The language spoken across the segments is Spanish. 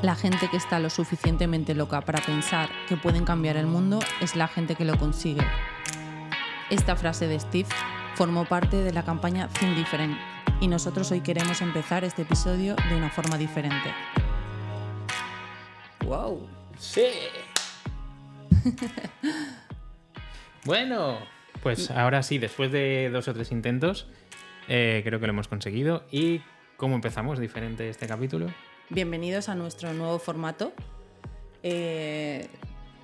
La gente que está lo suficientemente loca para pensar que pueden cambiar el mundo es la gente que lo consigue. Esta frase de Steve formó parte de la campaña Think Different y nosotros hoy queremos empezar este episodio de una forma diferente. ¡Wow! ¡Sí! bueno, pues ahora sí, después de dos o tres intentos, eh, creo que lo hemos conseguido. ¿Y cómo empezamos diferente este capítulo? Bienvenidos a nuestro nuevo formato. Eh,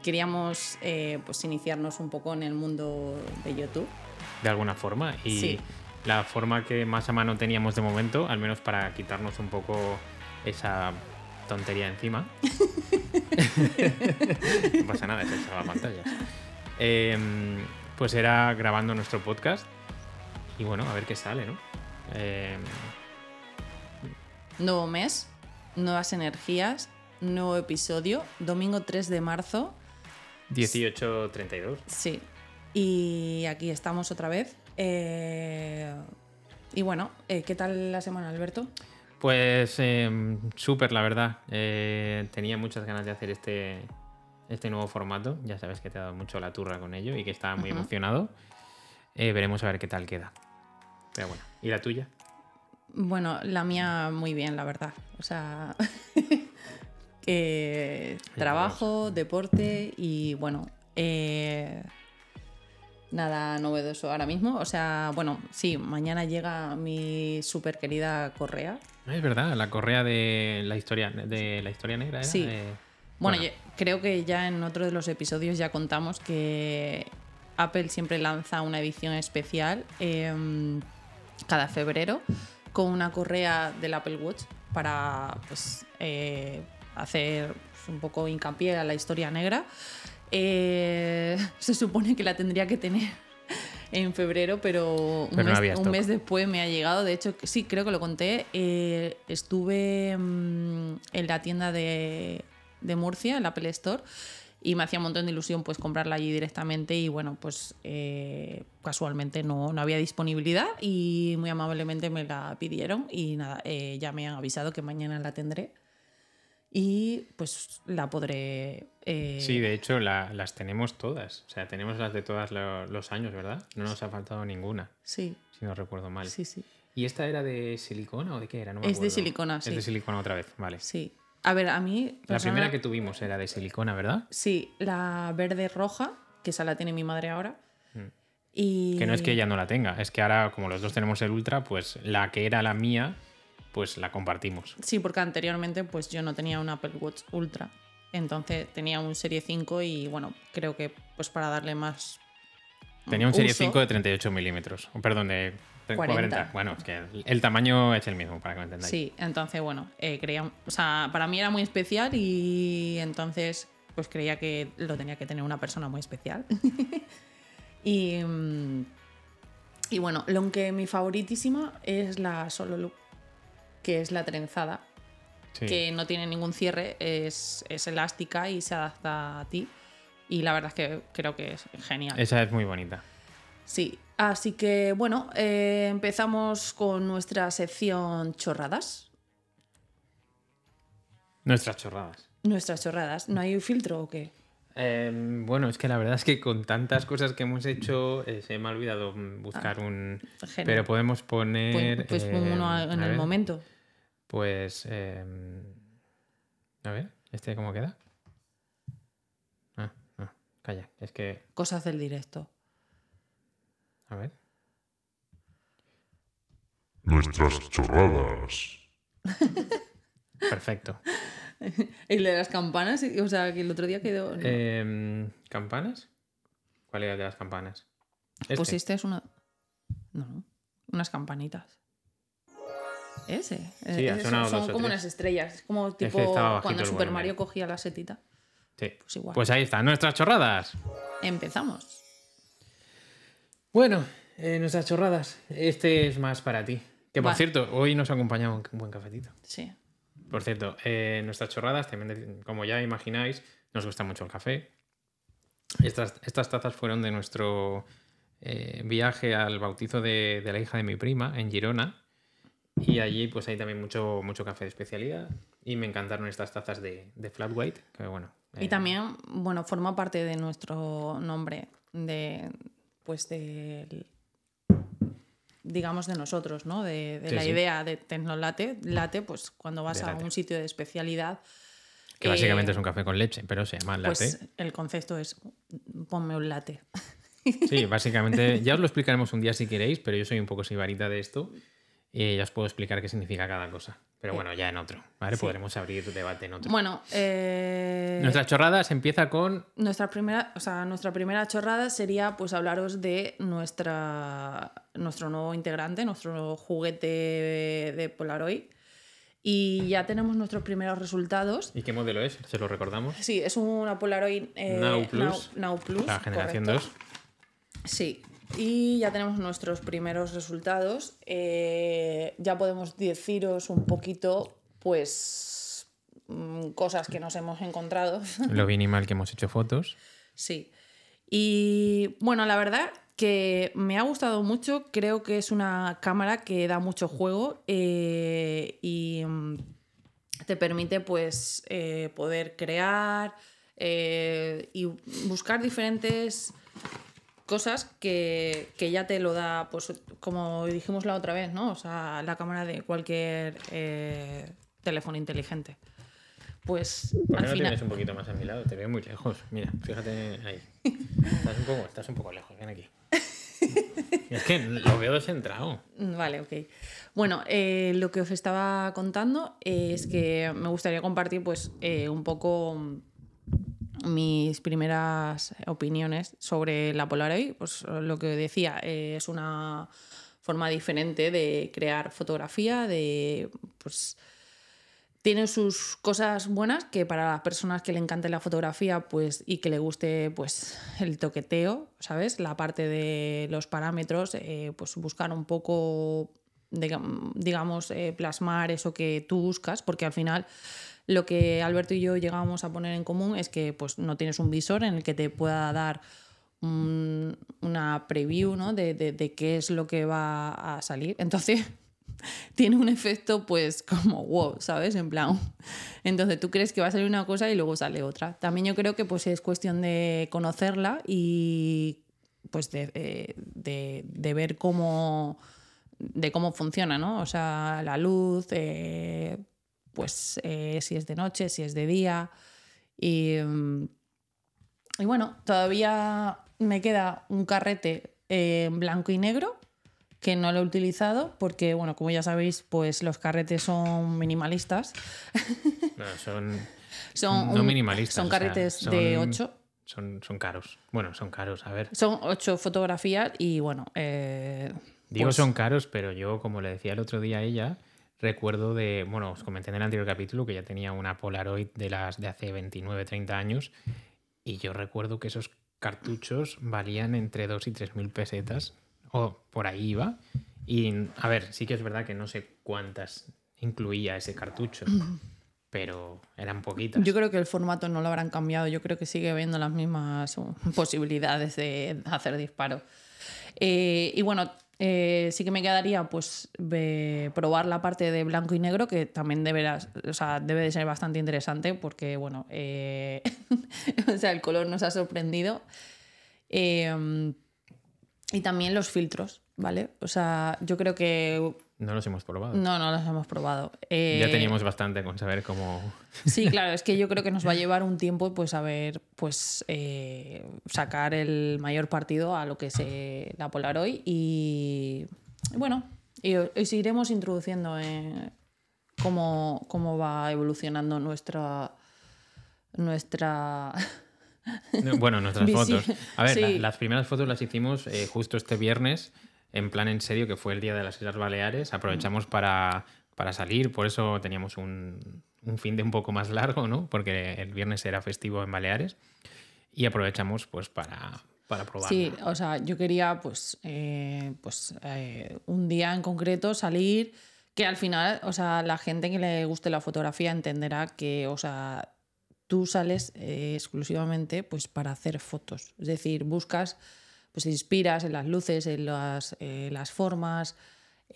queríamos eh, pues iniciarnos un poco en el mundo de YouTube. De alguna forma. Y Sí. la forma que más a mano teníamos de momento, al menos para quitarnos un poco esa tontería encima. no pasa nada, es el salvapantallas. Em, pues era grabando nuestro podcast. Y bueno, a ver qué sale, ¿no? Em, Nuevo mes, nuevas energías, nuevo episodio, domingo 3 de marzo. 18.32. Sí. Y aquí estamos otra vez. Eh, y bueno, eh, ¿qué tal la semana, Alberto? Pues em, súper, la verdad. Eh, tenía muchas ganas de hacer este, este nuevo formato. Ya sabes que te ha dado mucho la turra con ello y que estaba muy emocionado. Eh, veremos a ver qué tal queda. Pero bueno, ¿y la tuya? Bueno, la mía muy bien, la verdad. O sea, que trabajo, deporte y bueno, eh, nada novedoso ahora mismo. O sea, bueno, sí, mañana llega mi súper querida Correa. Es verdad, la correa de la historia, de la historia negra era. Sí. Eh, Bueno, creo que ya en otro de los episodios ya contamos que Apple siempre lanza una edición especial em, cada febrero con una correa del Apple Watch para pues, eh, hacer un poco hincapié a la historia negra. Eh, se supone que la tendría que tener en febrero, pero un, Pero no mes, había un stock. mes después me ha llegado. De hecho, sí, creo que lo conté. Eh, estuve mm, en la tienda de, de Murcia, el Apple Store, y me hacía un montón de ilusión pues comprarla allí directamente y bueno, pues eh, casualmente no, no había disponibilidad y muy amablemente me la pidieron y nada, eh, ya me han avisado que mañana la tendré y pues la podré... eh, Sí, de hecho la- las tenemos todas. O sea, tenemos las de todos los años, ¿verdad? No nos ha faltado ninguna, sí, si no recuerdo mal. sí, sí. ¿Y esta era de silicona o de qué era? No me Es de silicona, Es sí. de silicona otra vez, vale. Sí. A ver, a mí... La persona- primera que tuvimos era de silicona, ¿verdad? Sí, la verde roja, que esa la tiene mi madre ahora. Y... Mm. Que no es que ella no la tenga, es que ahora, como los dos tenemos el Ultra, pues la que era la mía, pues la compartimos. Sí, porque anteriormente pues yo no tenía un Apple Watch Ultra. Entonces tenía un Serie 5 y bueno, creo que pues para darle más... Tenía un Serie uso- 5 de 38 milímetros, perdón, de 40. 40. Bueno, es que el, tamaño es el mismo, para que me entendáis. Sí, entonces bueno, eh, creía... O sea, para mí era muy especial y entonces pues creía que lo tenía que tener una persona muy especial. y... mm, Y bueno, lo que mi favoritísima es la Solo Look, que es la trenzada. Sí. que no tiene ningún cierre, es, es elástica y se adapta a ti. Y la verdad es que creo que es genial. Esa es muy bonita. Sí, así que bueno, eh, empezamos con nuestra sección chorradas. Nuestras chorradas. Nuestras chorradas. ¿No hay filtro o qué? Eh, bueno, es que la verdad es que con tantas cosas que hemos hecho, eh, se me ha olvidado mm, buscar un. Ah, Genial. Pero podemos poner. Pues, pues eh, uno en el ver, momento. Pues. eh, a ver, ¿este cómo queda? Ah, no, calla, es que. Cosas del directo. A ver. Nuestras chorradas. Perfecto. El de las campanas, o sea, que el otro día quedó... Eh, ¿Campanas? ¿Cuál era el de las campanas? Este. Pues este es una... No, no. Unas campanitas. Ese. Sí, Eh, sonado son como tres. unas estrellas. Es como tipo cuando Super. Mario cogía la setita. Sí. Pues igual. Pues ahí está, nuestras chorradas. Empezamos. Bueno, eh, nuestras chorradas. Este es más para ti. Que por Va. cierto, hoy nos ha acompañado un buen cafetito. Sí. Por cierto, eh, nuestras chorradas, también, como ya imagináis, nos gusta mucho el café. Estas, estas tazas fueron de nuestro eh, viaje al bautizo de, de la hija de mi prima en Girona. Y allí pues hay también mucho, mucho café de especialidad. Y me encantaron estas tazas de, de flat white, que bueno. Y eh, también, bueno, forma parte de nuestro nombre, de, pues de, digamos, de nosotros, ¿no? De, de Sí, la sí. idea de Tecnolate, late, pues cuando vas De a un sitio de especialidad, Que básicamente eh, es un café con leche, pero se llama pues el concepto es ponme un latte. Sí, básicamente, ya os lo explicaremos un día si queréis, pero yo soy un poco sibarita de esto y ya os puedo explicar qué significa cada cosa. Pero bueno, ya en otro, ¿vale? Sí. Podremos abrir debate en otro. Bueno, eh, Nuestras chorradas empieza con nuestra primera, o sea, nuestra primera chorrada sería pues hablaros de nuestra, nuestro nuevo integrante, nuestro nuevo juguete de Polaroid. Y ya tenemos nuestros primeros resultados. ¿Y qué modelo es? Se lo recordamos. Sí, es una Polaroid eh, Now Plus. Now, Now Plus, La generación correcto. 2. Sí, y ya tenemos nuestros primeros resultados. Eh, ya podemos deciros un poquito, pues, mm, cosas que nos hemos encontrado. Lo bien y mal que hemos hecho fotos. Sí. Y bueno, la verdad que me ha gustado mucho. Creo que es una cámara que da mucho juego eh, y mm, te permite pues eh, poder crear y buscar diferentes cosas que, que ya te lo da, pues como dijimos la otra vez, ¿no? O sea, la cámara de cualquier eh, teléfono inteligente. Pues ¿Por qué al no final... tienes un poquito más a mi lado? Te veo muy lejos. Mira, fíjate ahí. Estás un poco, estás un poco lejos. Ven aquí. Es que lo veo descentrado. Mm, Vale, ok. Bueno, eh, lo que os estaba contando es que me gustaría compartir pues eh, un poco mis primeras opiniones sobre la Polaroid. Pues lo que decía, eh, es una forma diferente de crear fotografía, de pues tiene sus cosas buenas que para las personas que le encante la fotografía pues y que le guste pues el toqueteo sabes la parte de los parámetros eh, pues buscar un poco digam- digamos eh, plasmar eso que tú buscas porque al final lo que Alberto y yo llegamos a poner en común es que pues no tienes un visor en el que te pueda dar un- una preview ¿no? de, de- qué es lo que va a salir entonces tiene un efecto pues como wow, ¿sabes? En plan, entonces tú crees que va a salir una cosa y luego sale otra. También yo creo que pues es cuestión de conocerla y pues de, eh, de ver cómo de cómo funciona, ¿no? O sea, la luz, eh, pues eh, si es de noche, si es de día y, mm, y bueno, todavía me queda un carrete eh, en blanco y negro que no lo he utilizado porque, bueno, como ya sabéis, pues los carretes son minimalistas. No, son, Son, no un- minimalistas. Son o sea, carretes de son- 8. Son, son caros. Bueno, son caros. A ver. Son 8 fotografías y, bueno, eh, Digo pues- son caros, pero yo, como le decía el otro día a ella, recuerdo de, bueno, os comenté en el anterior capítulo que ya tenía una Polaroid de las de hace 29, 30 años y yo recuerdo que esos cartuchos valían entre 2 y 3 mil pesetas o por ahí iba. Y a ver, sí que es verdad que no sé cuántas incluía ese cartucho, pero eran poquitas. Yo creo que el formato no lo habrán cambiado. Yo creo que sigue habiendo las mismas posibilidades de hacer disparos. Eh, y bueno, eh, sí que me quedaría pues probar la parte de blanco y negro, que también debe de ser bastante interesante porque, bueno, eh, o sea, el color nos ha sorprendido. Eh, y también los filtros, ¿vale? O sea, yo creo que... No los hemos probado. No, no los hemos probado. Eh, Ya teníamos bastante con saber cómo... Sí, claro, es que yo creo que nos va a llevar un tiempo pues a ver, pues eh, sacar el mayor partido a lo que es eh, la Polaroid y y bueno, y os iremos introduciendo en cómo, cómo va evolucionando nuestra nuestra No, Bueno, nuestras Visi- fotos. A ver, la- las primeras fotos las hicimos eh, justo este viernes, en plan en serio, que fue el día de las Islas Baleares. Aprovechamos para, para salir, por eso teníamos un, un fin de un poco más largo, ¿no? Porque el viernes era festivo en Baleares. Y aprovechamos pues para, para probar. Sí, o sea, yo quería pues, eh, pues eh, un día en concreto salir, que al final, o sea, la gente que le guste la fotografía entenderá que, o sea, tú sales eh, exclusivamente pues para hacer fotos. Es decir, buscas, pues inspiras en las luces, en las, eh, las formas,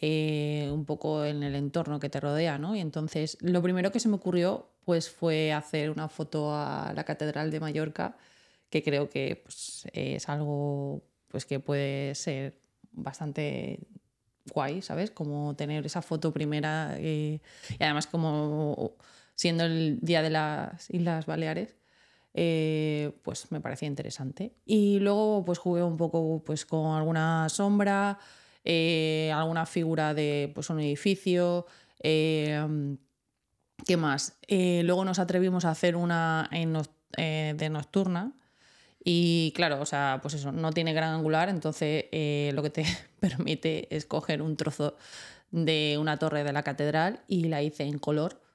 eh, un poco en el entorno que te rodea, ¿no? Y entonces lo primero que se me ocurrió pues fue hacer una foto a la Catedral de Mallorca, que creo que pues, es algo pues, que puede ser bastante guay, ¿sabes? Como tener esa foto primera eh, y además como siendo el día de las Islas Baleares, eh, pues me parecía interesante. Y luego pues jugué un poco pues con alguna sombra, eh, alguna figura de pues, un edificio. ¿Qué más? luego nos atrevimos a hacer una de nocturna. Y claro, o sea, pues eso, no tiene gran angular, entonces lo que te permite es coger un trozo de una torre de la catedral y la hice en color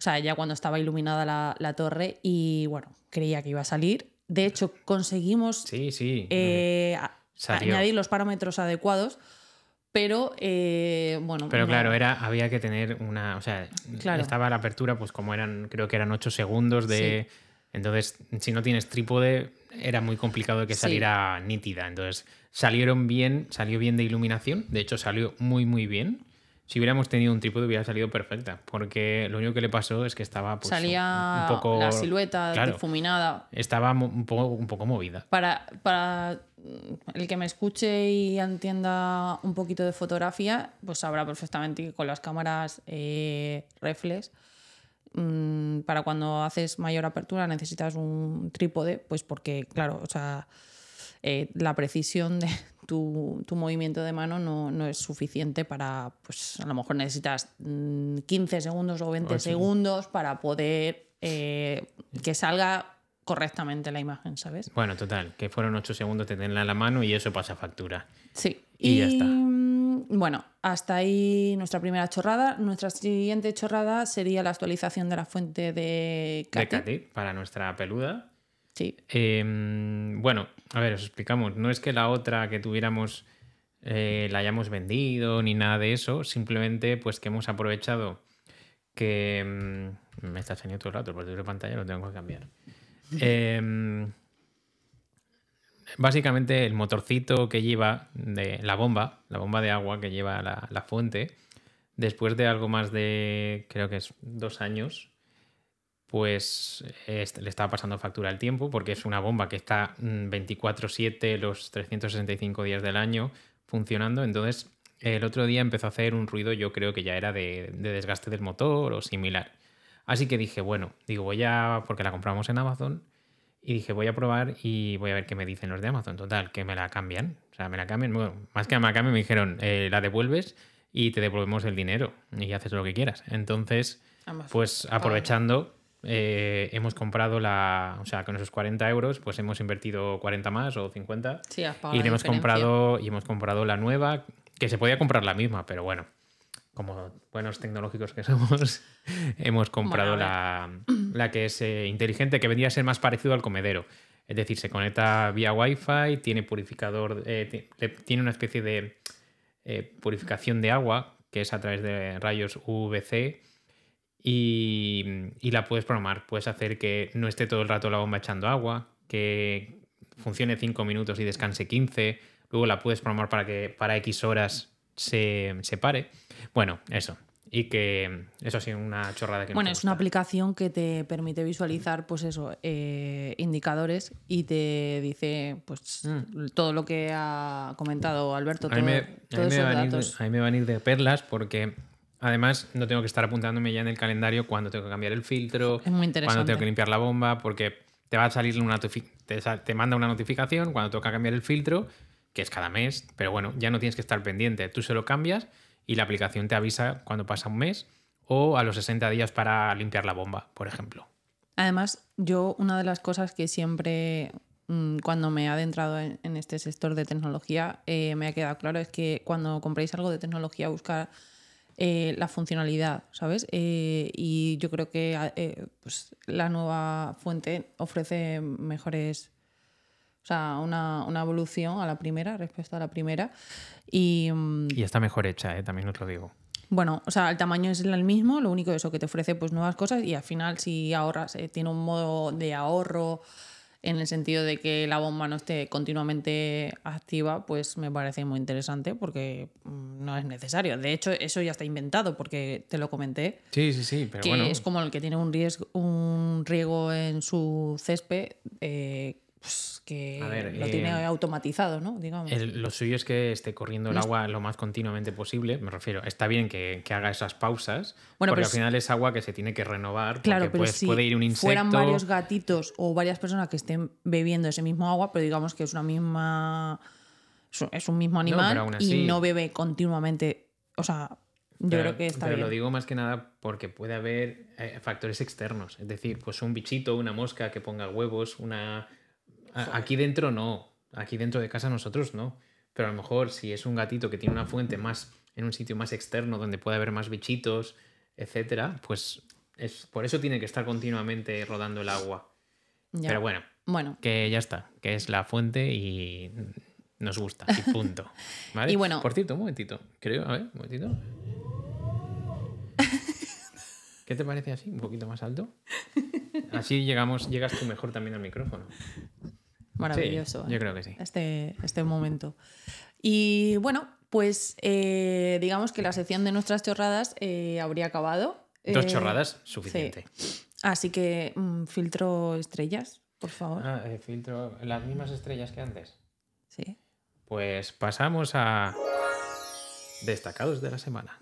o sea, ya cuando estaba iluminada la, torre y bueno, creía que iba a salir. De hecho, conseguimos sí, sí, eh, añadir los parámetros adecuados, pero eh, bueno. Pero claro, era, había que tener una. O sea, estaba la apertura, pues como eran, creo que eran 8 segundos de. Entonces, si no tienes trípode, era muy complicado que saliera nítida. Entonces, salieron bien, salió bien de iluminación. De hecho, salió muy, muy bien si hubiéramos tenido un trípode hubiera salido perfecta, porque lo único que le pasó es que estaba pues, Salía un poco... la silueta difuminada. Estaba un poco, un poco movida. Para, para el que me escuche y entienda un poquito de fotografía, pues sabrá perfectamente que con las cámaras eh, reflex, mm, para cuando haces mayor apertura necesitas un trípode, pues porque, claro, o sea, eh, la precisión de, tu, movimiento de mano no, es suficiente para, pues a lo mejor necesitas 15 mm, segundos o 20 segundos para poder eh, que salga correctamente la imagen, ¿sabes? Bueno, total, que fueron 8 segundos de tenerla en la mano y eso pasa factura. Sí. Y, ya está. Mm, bueno, hasta ahí nuestra primera chorrada. Nuestra siguiente chorrada sería la actualización de la fuente de Katy. para nuestra peluda. Em, bueno, a ver, os explicamos. No es que la otra que tuviéramos eh, la hayamos vendido ni nada de eso, simplemente pues que hemos aprovechado que... Mm, me está enseñando todo el rato, porque de pantalla lo tengo que cambiar. Em, básicamente el motorcito que lleva de la bomba, la bomba de agua que lleva la fuente, después de algo más de, creo que es dos años, pues le estaba pasando factura el tiempo porque es una bomba que está 24/7 mm, los 365 días del año funcionando. Entonces el otro día empezó a hacer un ruido, yo creo que ya era de, desgaste del motor o similar. Así que dije, bueno, digo, voy a, porque la compramos en Amazon, y dije, voy a probar y voy a ver qué me dicen los de Amazon. Total, que me la cambian. O sea, me la cambian, bueno, más que me la cambian, me dijeron, eh, la devuelves y te devolvemos el dinero y haces lo que quieras. Entonces, pues aprovechando eh, hemos comprado la, o sea, con esos 40 euros, pues hemos invertido 40 más o 50 y hemos comprado y hemos comprado la nueva, que se podía comprar la misma, pero bueno, como buenos tecnológicos que somos, hemos comprado la, la, que es eh, inteligente, que vendría a ser más parecido al comedero. Es decir, se conecta vía Wi-Fi, tiene purificador, eh, tiene una especie de purificación de agua, que es a través de rayos UVC y, la puedes programar. Puedes hacer que no esté todo el rato la bomba echando agua, que funcione 5 minutos y descanse 15. Luego la puedes programar para que para X horas se, se pare. Bueno, eso. Y que eso ha sido una chorrada que Bueno, es una aplicación que te permite visualizar, pues eso, eh, indicadores y te dice, pues, mm. todo lo que ha comentado Alberto. a, mí me, a mí me van a ir de perlas porque Además, no tengo que estar apuntándome ya en el calendario cuando tengo que cambiar el filtro, cuando tengo que limpiar la bomba, porque te va a salir una te, te manda una notificación cuando toca cambiar el filtro, que es cada mes, pero bueno, ya no tienes que estar pendiente. Tú se lo cambias y la aplicación te avisa cuando pasa un mes o a los 60 días para limpiar la bomba, por ejemplo. Además, yo una de las cosas que siempre mm, cuando me he adentrado en, este sector de tecnología eh, me ha quedado claro es que cuando compréis algo de tecnología buscar eh, la funcionalidad, ¿sabes? Eh, y yo creo que eh, pues, la nueva fuente ofrece mejores, o sea, una, evolución a la primera respecto a la primera. Y, mm, y está mejor hecha, también os lo digo. Bueno, o sea, el tamaño es el mismo, lo único es eso que te ofrece pues nuevas cosas y al final si ahorras, tiene un modo de ahorro en el sentido de que la bomba no esté continuamente activa, pues me parece muy interesante porque mm, no es necesario. De hecho, eso ya está inventado porque te lo comenté. Sí, sí, sí, pero que bueno. es como el que tiene un riesgo, un riego en su césped, eh, pues, que ver, lo eh, tiene automatizado, ¿no? Digamos. El- lo suyo es que esté corriendo el No agua lo más continuamente posible. Me refiero, está bien que, que haga esas pausas, Bueno, porque pero al si- final es agua que se tiene que renovar. Claro, porque pero pues, si puede ir un insecto. fueran varios gatitos o varias personas que estén bebiendo ese mismo agua, pero digamos que es una misma es un- mismo animal aún así- y no bebe continuamente, o sea, yo Pero- creo que está pero bien. lo digo más que nada porque puede haber eh, factores externos. Es decir, pues un bichito, una mosca que ponga huevos, una. Aquí dentro no. Aquí dentro de casa nosotros no. Pero a lo mejor si es un gatito que tiene una fuente más en un sitio más externo donde puede haber más bichitos, etcétera, pues es, por eso tiene que estar continuamente rodando el agua. Ya. Pero bueno, Bueno, que ya está, que es la fuente y nos gusta, y punto. ¿Vale? Y bueno- Por cierto, un momentito, creo, a ver, un momentito. ¿Qué te parece así? ¿Un poquito más alto? Así llegamos, llegas tú mejor también al micrófono. Maravilloso. Sí, ¿eh? yo creo que sí. este, este momento. Y bueno, pues eh, digamos que la sección de nuestras chorradas eh, habría acabado. Dos chorradas, suficiente. Así que mm, filtro estrellas, por favor. Ah, eh, filtro las mismas estrellas que antes. Sí. Pues pasamos a destacados de la semana.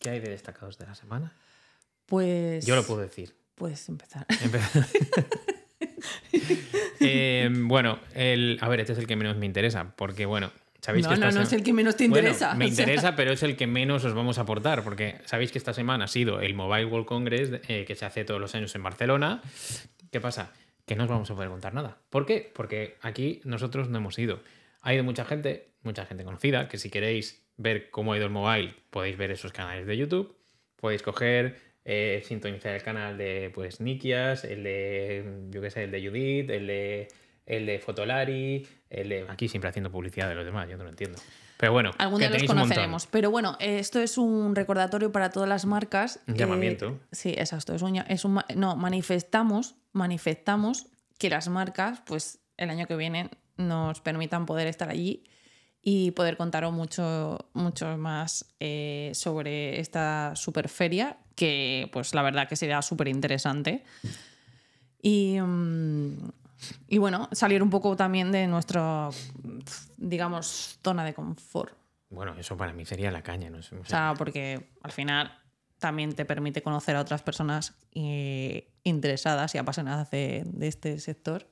¿Qué hay de destacados de la semana? Pues. Yo lo puedo decir. Puedes empezar. Empe- Eh, bueno, el, a ver, este es el que menos me interesa, porque bueno, sabéis No, que esta no, no es el que menos te Bueno, interesa. me sea. interesa, pero es el que menos os vamos a aportar, porque sabéis que esta semana ha sido el Mobile World Congress eh, que se hace todos los años en Barcelona. ¿Qué pasa? Que no os vamos a poder contar nada. ¿Por qué? Porque aquí nosotros no hemos ido. Ha ido mucha gente, mucha gente conocida, que si queréis ver cómo ha ido el mobile, podéis ver esos canales de YouTube. Podéis coger, eh, sintonizar el canal de pues Nikias, el de, yo qué sé, el de Judith, el de, el de Fotolari, el de... Aquí siempre haciendo publicidad de los demás, yo no lo entiendo. Pero bueno, Algún día los conoceremos. Pero bueno, eh, esto es un recordatorio para todas las marcas. Un eh, llamamiento. sí, exacto. Es un, es un no, manifestamos, manifestamos que las marcas, pues el año que viene, nos permitan poder estar allí y poder contaros mucho, mucho más eh, sobre esta super feria, que pues la verdad que sería súper interesante. Y, mm, y bueno, salir un poco también de nuestra, digamos, zona de confort. Bueno, eso para mí sería la caña, ¿no? O sea, O sea, porque al final también te permite conocer a otras personas eh, interesadas y apasionadas de, de este sector.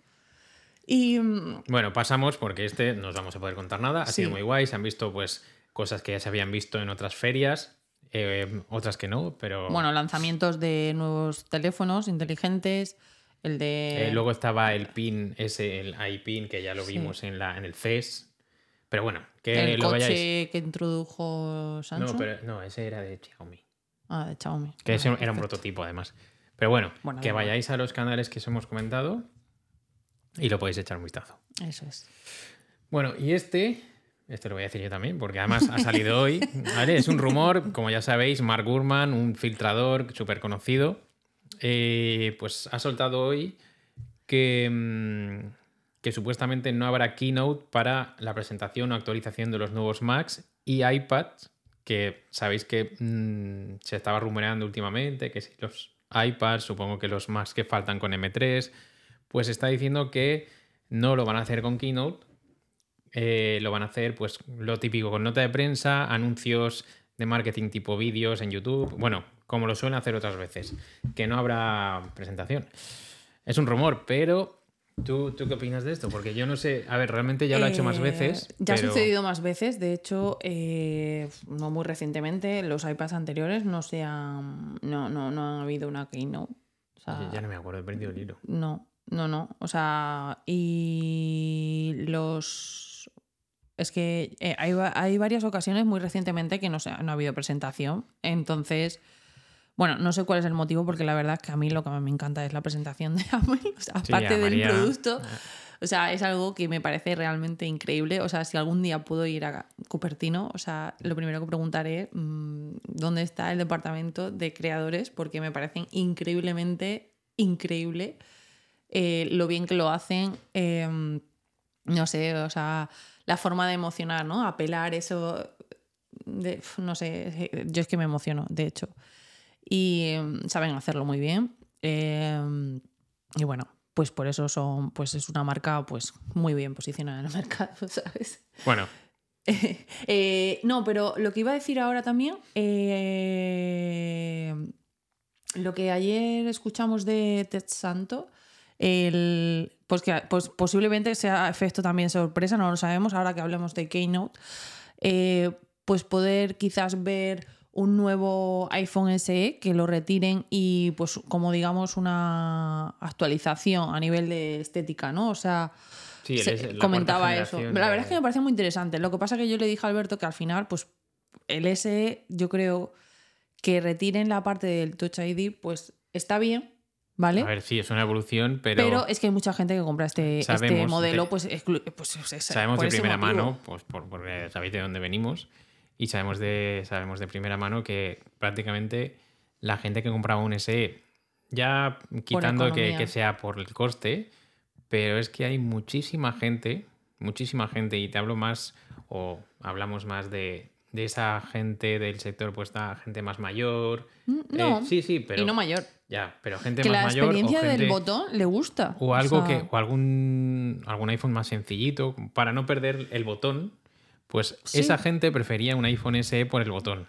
Y mm, Bueno, pasamos porque este no os vamos a poder contar nada. Ha Sí. sido muy guay. Se han visto pues cosas que ya se habían visto en otras ferias, eh, otras que no, pero bueno, lanzamientos de nuevos teléfonos inteligentes, el de... eh, luego estaba el pin, ese, el iPin, que ya lo Sí. vimos en, la, en el CES. Pero bueno, que el lo coche vayáis. que introdujo Samsung. No, pero no, ese era de Xiaomi. Ah, de Xiaomi. Que ese Ah, era un prototipo además. Pero bueno, Bueno, que vayáis a los canales que os hemos comentado y lo podéis echar un vistazo. Eso es. Bueno, y este, este lo voy a decir yo también, porque además ha salido hoy. Es un rumor, como ya sabéis, Mark Gurman, un filtrador súper conocido, eh, pues ha soltado hoy que, mm, que supuestamente no habrá keynote para la presentación o actualización de los nuevos Macs y iPads, que sabéis que mm, se estaba rumoreando últimamente, que si los iPads, supongo que los Macs que faltan con M3, pues está diciendo que no lo van a hacer con keynote, eh, lo van a hacer, pues, lo típico, con nota de prensa, anuncios de marketing tipo vídeos en YouTube. Bueno, como lo suelen hacer otras veces. Que no habrá presentación. Es un rumor, pero. ¿Tú, ¿Tú qué opinas de esto? Porque yo no sé. A ver, realmente ya lo ha hecho más Eh, veces. Ya pero- ha sucedido más veces. De hecho, eh, no muy recientemente, los iPads anteriores no se han. No, no, no ha habido una keynote. O sea, Oye, Ya no me acuerdo, he perdido el hilo. No, no, no. O sea, y los. Es que eh, hay, hay varias ocasiones muy recientemente que no, se, no ha habido presentación. Entonces, bueno, no sé cuál es el motivo, porque la verdad es que a mí lo que más me encanta es la presentación de Apple. O sea, Sí, aparte del María- producto. O sea, es algo que me parece realmente increíble. O sea, si algún día puedo ir a Cupertino, o sea, lo primero que preguntaré mm, dónde está el departamento de creadores, porque me parecen increíblemente increíble eh, lo bien que lo hacen, eh, no sé, o sea, la forma de emocionar, ¿no? Apelar eso, de, no sé, yo es que me emociono, de hecho. Y mm, saben hacerlo muy bien. Eh, y bueno, pues por eso son, pues es una marca pues muy bien posicionada en el mercado, ¿sabes? Bueno, Eh, no, pero lo que iba a decir ahora también, eh, lo que ayer escuchamos de Ted Santo, el, pues que pues posiblemente sea efecto también sorpresa, no lo sabemos, ahora que hablemos de Keynote, eh, pues poder quizás ver un nuevo iPhone SE que lo retiren y pues como digamos una actualización a nivel de estética, ¿no? O sea, sí, se- comentaba eso. La de- verdad es que me parece muy interesante. Lo que pasa es que yo le dije a Alberto que al final, pues el SE, yo creo que retiren la parte del Touch ID, pues está bien, ¿vale? A ver, sí, es una evolución, pero, pero, es que hay mucha gente que compra este, este modelo, de- pues, exclu- pues, es- es- sabemos de primera motivo. mano, pues por- porque sabéis de dónde venimos, y sabemos de, sabemos de primera mano que prácticamente la gente que compraba un SE, ya quitando que, que sea por el coste, pero es que hay muchísima gente, muchísima gente, y te hablo más, o hablamos más de, de esa gente del sector, pues la gente más mayor. Mm, No, Eh, sí, sí, pero. y no mayor. Ya, pero gente Que más la mayor. o experiencia del botón le gusta. o algo sea, que. O algún. algún iPhone más sencillito. Para no perder el botón. Pues Sí. esa gente prefería un iPhone SE por el botón.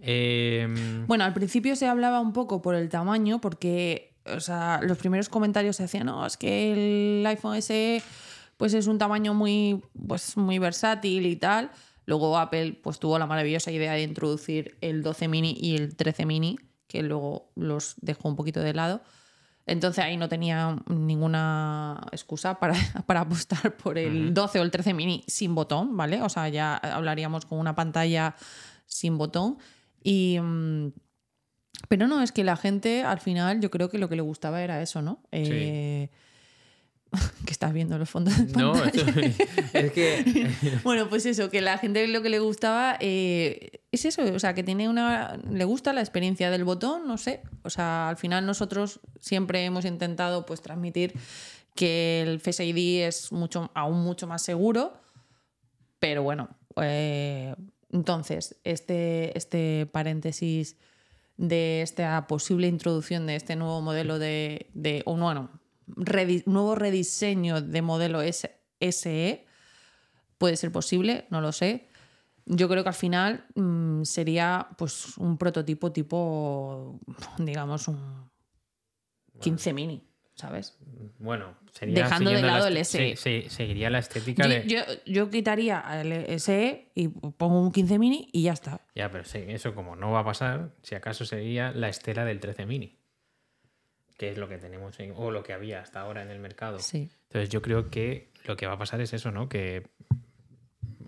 Em, Bueno, al principio se hablaba un poco por el tamaño, porque o sea, los primeros comentarios se hacían, no, es que el iPhone SE pues es un tamaño muy, pues, muy versátil y tal. Luego Apple pues tuvo la maravillosa idea de introducir el 12 mini y el 13 mini, que luego los dejó un poquito de lado. Entonces ahí no tenía ninguna excusa para, para apostar por el 12 o el 13 mini sin botón, ¿vale? O sea, ya hablaríamos con una pantalla sin botón. Y, mm, pero no, es que la gente al final yo creo que lo que le gustaba era eso, ¿no? Eh, que estás viendo los fondos de no, pantalla. esto- es que. Bueno, pues eso, que la gente lo que le gustaba eh, es eso, o sea, que tiene una. le gusta la experiencia del botón, no sé. O sea, al final nosotros siempre hemos intentado pues transmitir que el Face ID es mucho, aún mucho más seguro. Pero bueno, eh, entonces, este, este paréntesis de esta posible introducción de este nuevo modelo de. de o redi- nuevo rediseño de modelo S- SE puede ser posible, no lo sé. Yo creo que al final mm, sería pues un prototipo tipo, digamos, un 15 mini, ¿sabes? Bueno, sería. Dejando de la lado el se- seguiría la estética Yo, de. yo, yo quitaría el SE y pongo un 15 mini y ya está. Ya, pero sí, eso como no va a pasar, si acaso sería la estela del 13 mini. Que es lo que tenemos en- o lo que había hasta ahora en el mercado. Sí. Entonces yo creo que lo que va a pasar es eso, ¿no? Que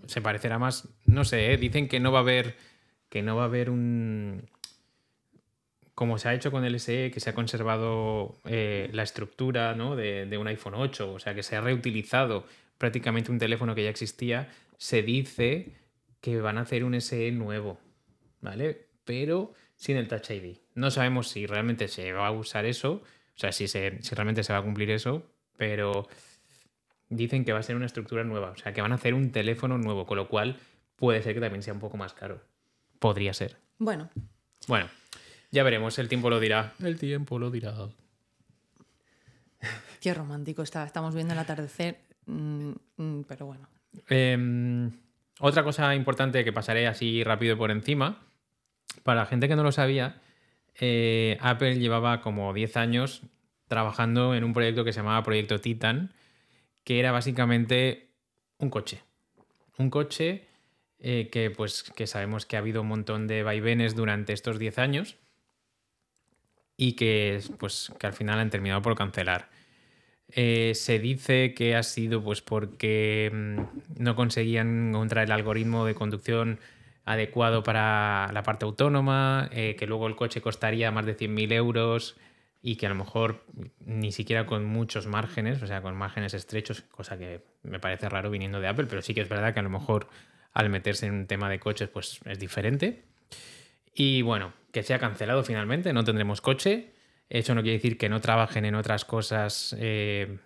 se parecerá más, no sé, ¿eh? dicen que no va a haber que no va a haber un como se ha hecho con el SE, que se ha conservado eh, la estructura ¿no? de, de un iPhone 8, o sea, que se ha reutilizado prácticamente un teléfono que ya existía, se dice que van a hacer un SE nuevo, ¿vale? Pero sin el Touch ID. No sabemos si realmente se va a usar eso, o sea, si, se, si realmente se va a cumplir eso, pero dicen que va a ser una estructura nueva, o sea, que van a hacer un teléfono nuevo, con lo cual puede ser que también sea un poco más caro. Podría ser. Bueno, Bueno, ya veremos, el tiempo lo dirá. El tiempo lo dirá. qué romántico está. Estamos viendo el atardecer, mm, mm, pero bueno. Eh, otra cosa importante que pasaré así rápido por encima, para la gente que no lo sabía, eh, Apple llevaba como 10 años trabajando en un proyecto que se llamaba Proyecto Titan, que era básicamente un coche. Un coche eh, que pues que sabemos que ha habido un montón de vaivenes durante estos 10 años y que pues que al final han terminado por cancelar. Eh, se dice que ha sido pues porque mm, no conseguían encontrar el algoritmo de conducción adecuado para la parte autónoma, eh, que luego el coche costaría más de 100.000 euros y que a lo mejor ni siquiera con muchos márgenes, o sea, con márgenes estrechos, cosa que me parece raro viniendo de Apple, pero sí que es verdad que a lo mejor al meterse en un tema de coches pues es diferente. Y bueno, que se ha cancelado finalmente, no tendremos coche. Eso no quiere decir que no trabajen en otras cosas eh,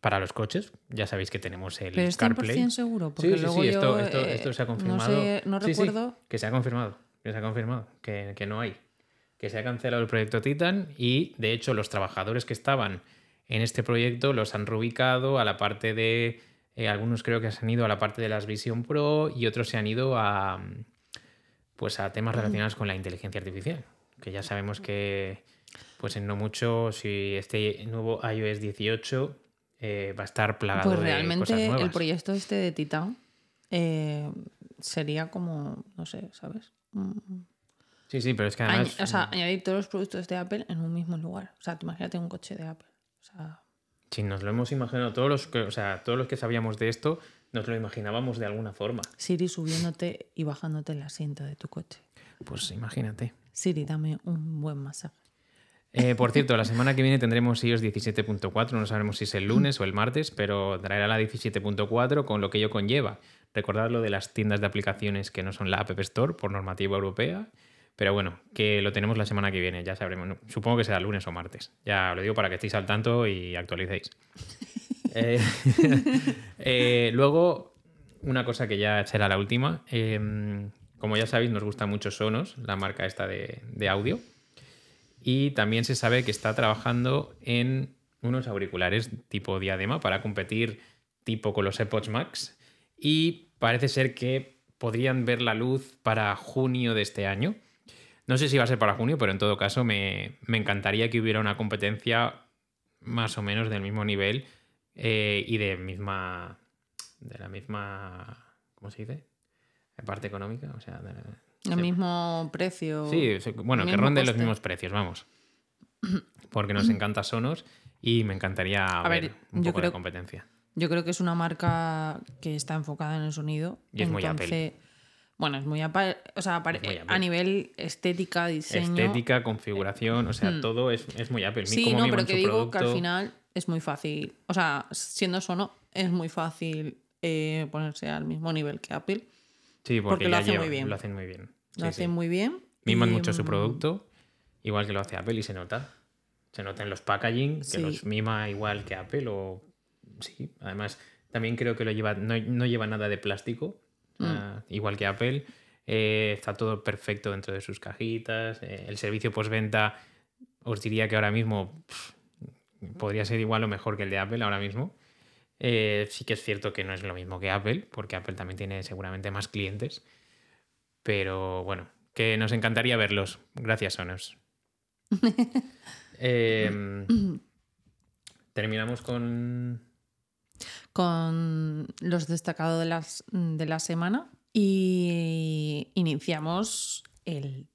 para los coches. Ya sabéis que tenemos el Pero es 100% CarPlay. seguro, porque Sí, sí, luego sí, esto, yo, esto- eh, esto se ha no confirmado. sé, no recuerdo. que se ha confirmado, que se ha confirmado, que, que no hay. Que se ha cancelado el proyecto Titan y, de hecho, los trabajadores que estaban en este proyecto los han reubicado a la parte de... eh, algunos creo que se han ido a la parte de las Vision Pro y otros se han ido a, pues a temas relacionados con la inteligencia artificial. Que ya sabemos que, pues en no mucho, si este nuevo iOS 18 eh, va a estar plagado Pues de cosas realmente nuevas. el proyecto este de Titan eh, sería como, no sé, ¿sabes? Mm, Sí, sí, pero es que añ- además... o sea, añadir todos los productos de Apple en un mismo lugar. O sea, tú imagínate un coche de Apple. O sea, Si nos lo hemos imaginado, todos los que, o sea, todos los que sabíamos de esto, nos lo imaginábamos de alguna forma. Siri subiéndote y bajándote el asiento de tu coche. Pues imagínate. Siri, dame un buen masaje. Eh, por cierto, la semana que viene tendremos iOS 17.4, no sabemos si es el lunes o el martes, pero traerá la 17.4 con lo que ello conlleva. Recordad lo de las tiendas de aplicaciones que no son la App Store por normativa europea, pero bueno, que lo tenemos la semana que viene, ya sabremos. Supongo que será lunes o martes. Ya lo digo para que estéis al tanto y actualicéis. Eh, eh, luego, una cosa que ya será la última. eh, como ya sabéis, nos gusta mucho Sonos, la marca esta de, de audio. Y también se sabe que está trabajando en unos auriculares tipo diadema para competir tipo con los AirPods Max. Y parece ser que podrían ver la luz para junio de este año. No sé si va a ser para junio, pero en todo caso me, me encantaría que hubiera una competencia más o menos del mismo nivel eh, y de misma. de la misma. ¿Cómo se dice? De parte económica. O sea, de- El Sí. mismo precio. Sí, bueno, que ronden los mismos precios, vamos. Porque nos encanta Sonos y me encantaría A ver, ver, un yo poco de creo- competencia. Yo creo que es una marca que está enfocada en el sonido. Y es muy entonces, Bueno, es muy Apple. O sea, pare- Es muy Apple. a nivel estética, diseño. Estética, configuración, o sea, Hmm. todo es, es muy Apple. Sí, no, pero que digo que al final es muy fácil. O sea, siendo sono, es muy fácil eh, ponerse al mismo nivel que Apple. Sí, porque, porque lo hace muy llevan- bien. Lo hacen muy bien. Lo hacen sí. muy bien. Miman y, mucho su mm, producto, igual que lo hace Apple y se nota. Se nota en los packaging, que Sí. los mima igual que Apple o... Sí, además también creo que lo lleva, no, no lleva nada de plástico, Mm. ah, igual que Apple. Eh, está todo perfecto dentro de sus cajitas. eh, el servicio postventa os diría que ahora mismo podría ser igual o mejor que el de Apple ahora mismo. Eh, sí que es cierto que no es lo mismo que Apple, porque Apple también tiene seguramente más clientes. Pero bueno, que nos encantaría verlos. Gracias, Sonos. Em, terminamos con. Con los destacados de, las, de la semana. Y iniciamos el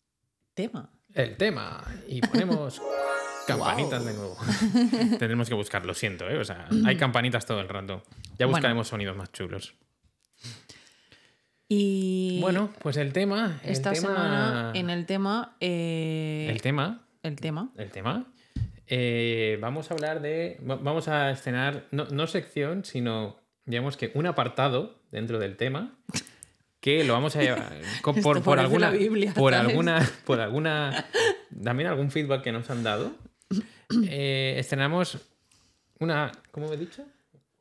tema. El tema. Y ponemos campanitas de nuevo. Tendremos que buscar, lo siento, ¿eh? O sea, hay campanitas todo el rato. Ya Bueno. buscaremos sonidos más chulos. Y Bueno, pues el tema. el esta tema- semana en el tema. eh, El tema. el tema. El tema. eh, vamos a hablar de. va- Vamos a estrenar, no, no sección, sino, digamos que un apartado dentro del tema que lo vamos a llevar por, por alguna. la Biblia, por ¿sabes? alguna. Por alguna. También algún feedback que nos han dado. Eh, estrenamos una. ¿Cómo me he dicho?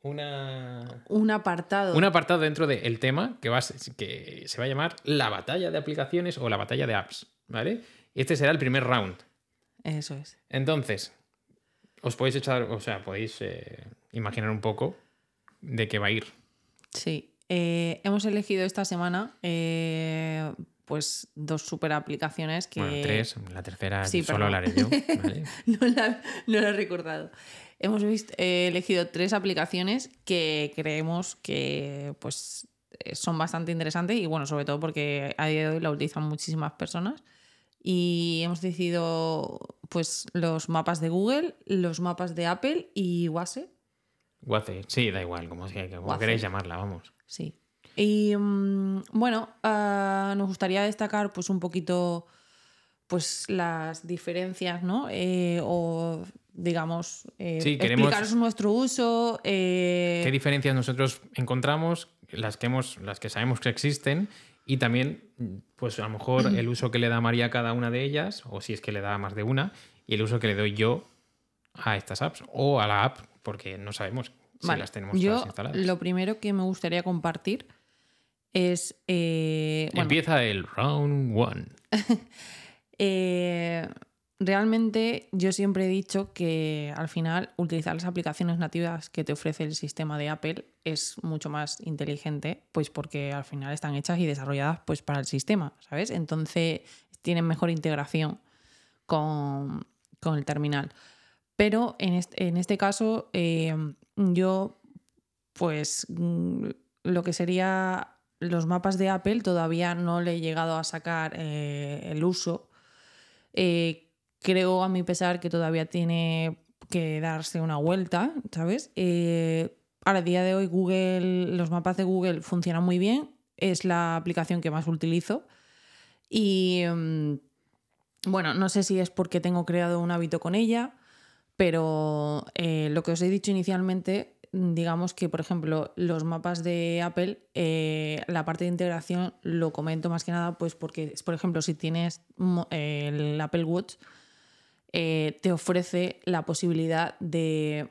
Una. Un apartado. Un apartado dentro del tema que, va que se va a llamar la batalla de aplicaciones o la batalla de apps, ¿vale? Y este será el primer round. Eso es. Entonces, os podéis echar, o sea, podéis eh, imaginar un poco de qué va a ir. Sí. Eh, hemos elegido esta semana eh, pues dos super aplicaciones que Bueno, tres, la tercera Sí, solo perdón. hablaré yo. ¿vale? no, la, no la he recordado. Hemos visto, eh, elegido tres aplicaciones que creemos que pues eh, son bastante interesantes y bueno, sobre todo porque a día de hoy la utilizan muchísimas personas. Y hemos decidido pues los mapas de Google, los mapas de Apple y Wase. Waze, sí, da igual, como, sea, como queréis llamarla, vamos. Sí. Y mm, bueno, ah, nos gustaría destacar pues un poquito pues las diferencias, ¿no? Eh, o digamos, eh, Sí, queremos- explicaros nuestro uso. eh, ¿Qué diferencias nosotros encontramos? Las que, hemos, las que sabemos que existen y también, pues a lo mejor el uso que le da María a cada una de ellas, o si es que le da más de una, y el uso que le doy yo a estas apps o a la app, porque no sabemos si Vale, las tenemos yo todas instaladas. lo primero que me gustaría compartir es. eh, bueno, Empieza el round one. eh, realmente yo siempre he dicho que al final utilizar las aplicaciones nativas que te ofrece el sistema de Apple es mucho más inteligente, pues porque al final están hechas y desarrolladas pues para el sistema, ¿sabes? Entonces tienen mejor integración con, con el terminal. Pero en este, en este caso, eh, yo, pues mm, lo que sería los mapas de Apple todavía no le he llegado a sacar eh, el uso. Eh, creo a mi pesar que todavía tiene que darse una vuelta, ¿sabes? Eh, a día de hoy, Google, los mapas de Google funcionan muy bien. Es la aplicación que más utilizo. Y mm, bueno, no sé si es porque tengo creado un hábito con ella, pero eh, lo que os he dicho inicialmente, digamos que, por ejemplo, los mapas de Apple, eh, la parte de integración lo comento más que nada, pues porque, por ejemplo, si tienes el Apple Watch, eh, te ofrece la posibilidad de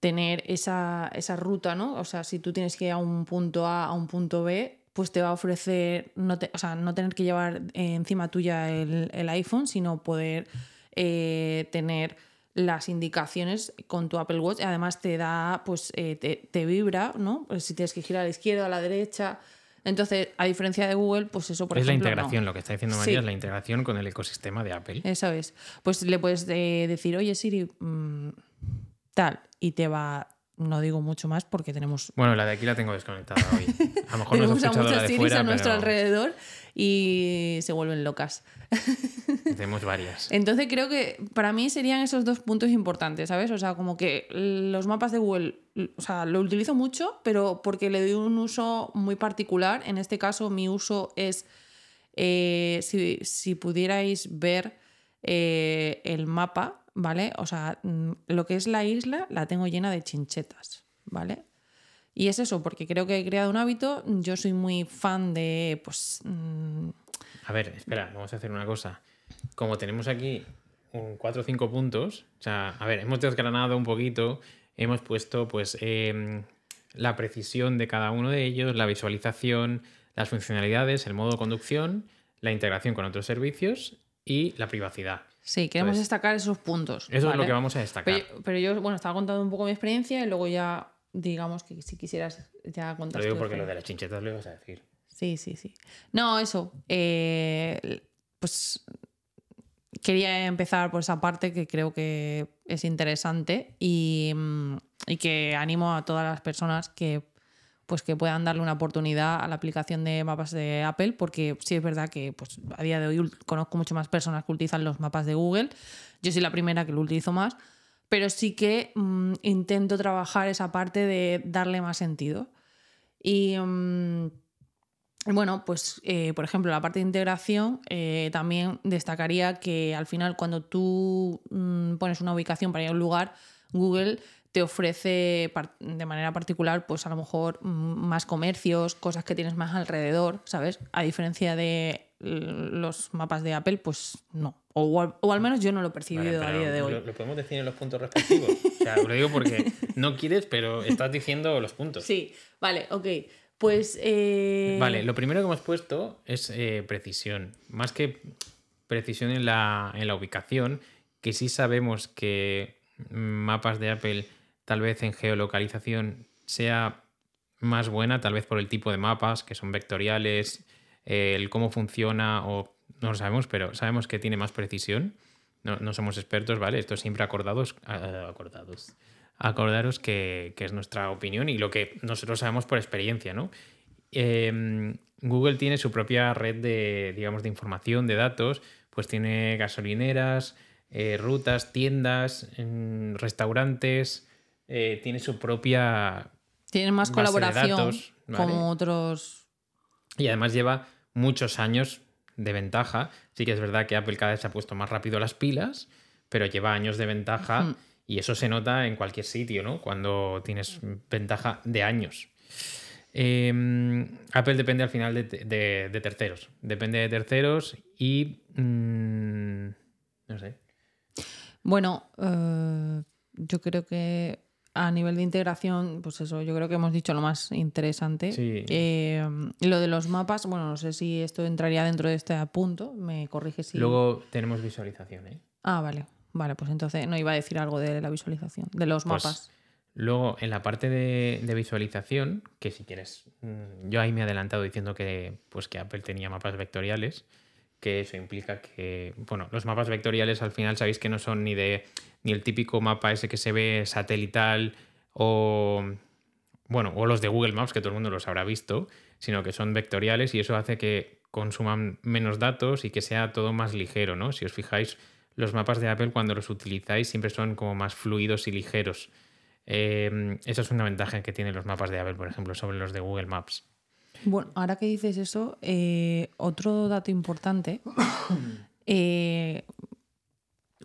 tener esa, esa ruta, ¿no? O sea, si tú tienes que ir a un punto A a un punto B, pues te va a ofrecer no, te- o sea, no tener que llevar encima tuya el, el iPhone, sino poder eh, tener las indicaciones con tu Apple Watch. Además te da, pues eh, te, te vibra, ¿no? Pues si tienes que girar a la izquierda, a la derecha. Entonces, a diferencia de Google, pues eso, por es la ejemplo, no. integración, lo que está diciendo María Sí. es la integración con el ecosistema de Apple. Eso es. Pues le puedes eh, decir, oye Siri, mm, tal, y te va, no digo mucho más porque tenemos, Bueno, la de aquí la tengo desconectada hoy. A lo mejor no tenemos has a escuchado la muchas de Siris fuera, a nuestro pero alrededor y se vuelven locas. tenemos varias. Entonces creo que para mí serían esos dos puntos importantes, ¿sabes? O sea, como que los mapas de Google, o sea, lo utilizo mucho, pero porque le doy un uso muy particular. En este caso, mi uso es, eh, si, si pudierais ver eh, el mapa, ¿vale? O sea, mm, lo que es la isla la tengo llena de chinchetas, ¿vale? Y es eso, porque creo que he creado un hábito. Yo soy muy fan de, pues, mm, A ver, espera, vamos a hacer una cosa. Como tenemos aquí un 4 o 5 puntos, o sea, a ver, hemos desgranado un poquito, hemos puesto pues em, la precisión de cada uno de ellos, la visualización, las funcionalidades, el modo de conducción, la integración con otros servicios y la privacidad. sí, queremos Entonces, destacar esos puntos. Eso es lo que vamos a destacar. Pero, pero yo, bueno, estaba contando un poco mi experiencia y luego ya, digamos que si quisieras, ya Lo contar. digo porque lo de las chinchetas lo ibas a decir. Sí, sí, sí. No, eso. eh, pues quería empezar por esa parte que creo que es interesante y, mm, y que animo a todas las personas que pues que puedan darle una oportunidad a la aplicación de mapas de Apple, porque sí es verdad que pues, a día de hoy conozco mucho más personas que utilizan los mapas de Google. Yo soy la primera que lo utilizo más, pero sí que mm, intento trabajar esa parte de darle más sentido. Y mm, bueno, pues eh, por ejemplo, la parte de integración eh, también destacaría que al final cuando tú mm, pones una ubicación para ir a un lugar, Google te ofrece de manera particular, pues a lo mejor más comercios, cosas que tienes más alrededor, ¿sabes? A diferencia de los mapas de Apple, pues no. O, al- o al menos yo no lo he percibido Vale, a día de hoy. ¿Lo, lo podemos decir en los puntos respectivos? O sea, lo digo porque no quieres, pero estás diciendo los puntos. Sí, vale, ok. Pues. eh, Vale, lo primero que hemos puesto es eh, precisión. Más que precisión en la, en la ubicación, que sí sabemos que mapas de Apple, tal vez en geolocalización, sea más buena, tal vez por el tipo de mapas, que son vectoriales, eh, el cómo funciona, o no lo sabemos, pero sabemos que tiene más precisión. No, no somos expertos, ¿vale? Esto siempre acordados. acordados. Acordaros que, que es nuestra opinión y lo que nosotros sabemos por experiencia, ¿no? Eh, Google tiene su propia red de, digamos, de información, de datos, pues tiene gasolineras, eh, rutas, tiendas, mm, restaurantes, eh, tiene su propia... Tienen más colaboración datos, ¿vale? como otros. Y además lleva muchos años de ventaja. Sí que es verdad que Apple cada vez se ha puesto más rápido las pilas, pero lleva años de ventaja y eso se nota en cualquier sitio, ¿no? Cuando tienes ventaja de años. Eh, Apple depende al final de, de- de terceros. Depende de terceros y... mm, no sé. Bueno, eh, yo creo que a nivel de integración, pues eso, yo creo que hemos dicho lo más interesante. Sí. Eh, lo de los mapas, bueno, no sé si esto entraría dentro de este punto, me corrige si... Luego tenemos visualización, ¿eh? Ah, vale, vale, pues entonces no iba a decir algo de la visualización, de los Pues, mapas. Luego, en la parte de, de visualización, que si quieres, mm, yo ahí me he adelantado diciendo que, pues, que Apple tenía mapas vectoriales, que eso implica que, bueno, los mapas vectoriales al final sabéis que no son ni de ni el típico mapa ese que se ve satelital o, bueno, o los de Google Maps, que todo el mundo los habrá visto, sino que son vectoriales y eso hace que consuman menos datos y que sea todo más ligero, ¿no? Si os fijáis, los mapas de Apple cuando los utilizáis siempre son como más fluidos y ligeros. Eh, esa es una ventaja que tienen los mapas de Apple, por ejemplo, sobre los de Google Maps. Bueno, ahora que dices eso, eh, otro dato importante, eh,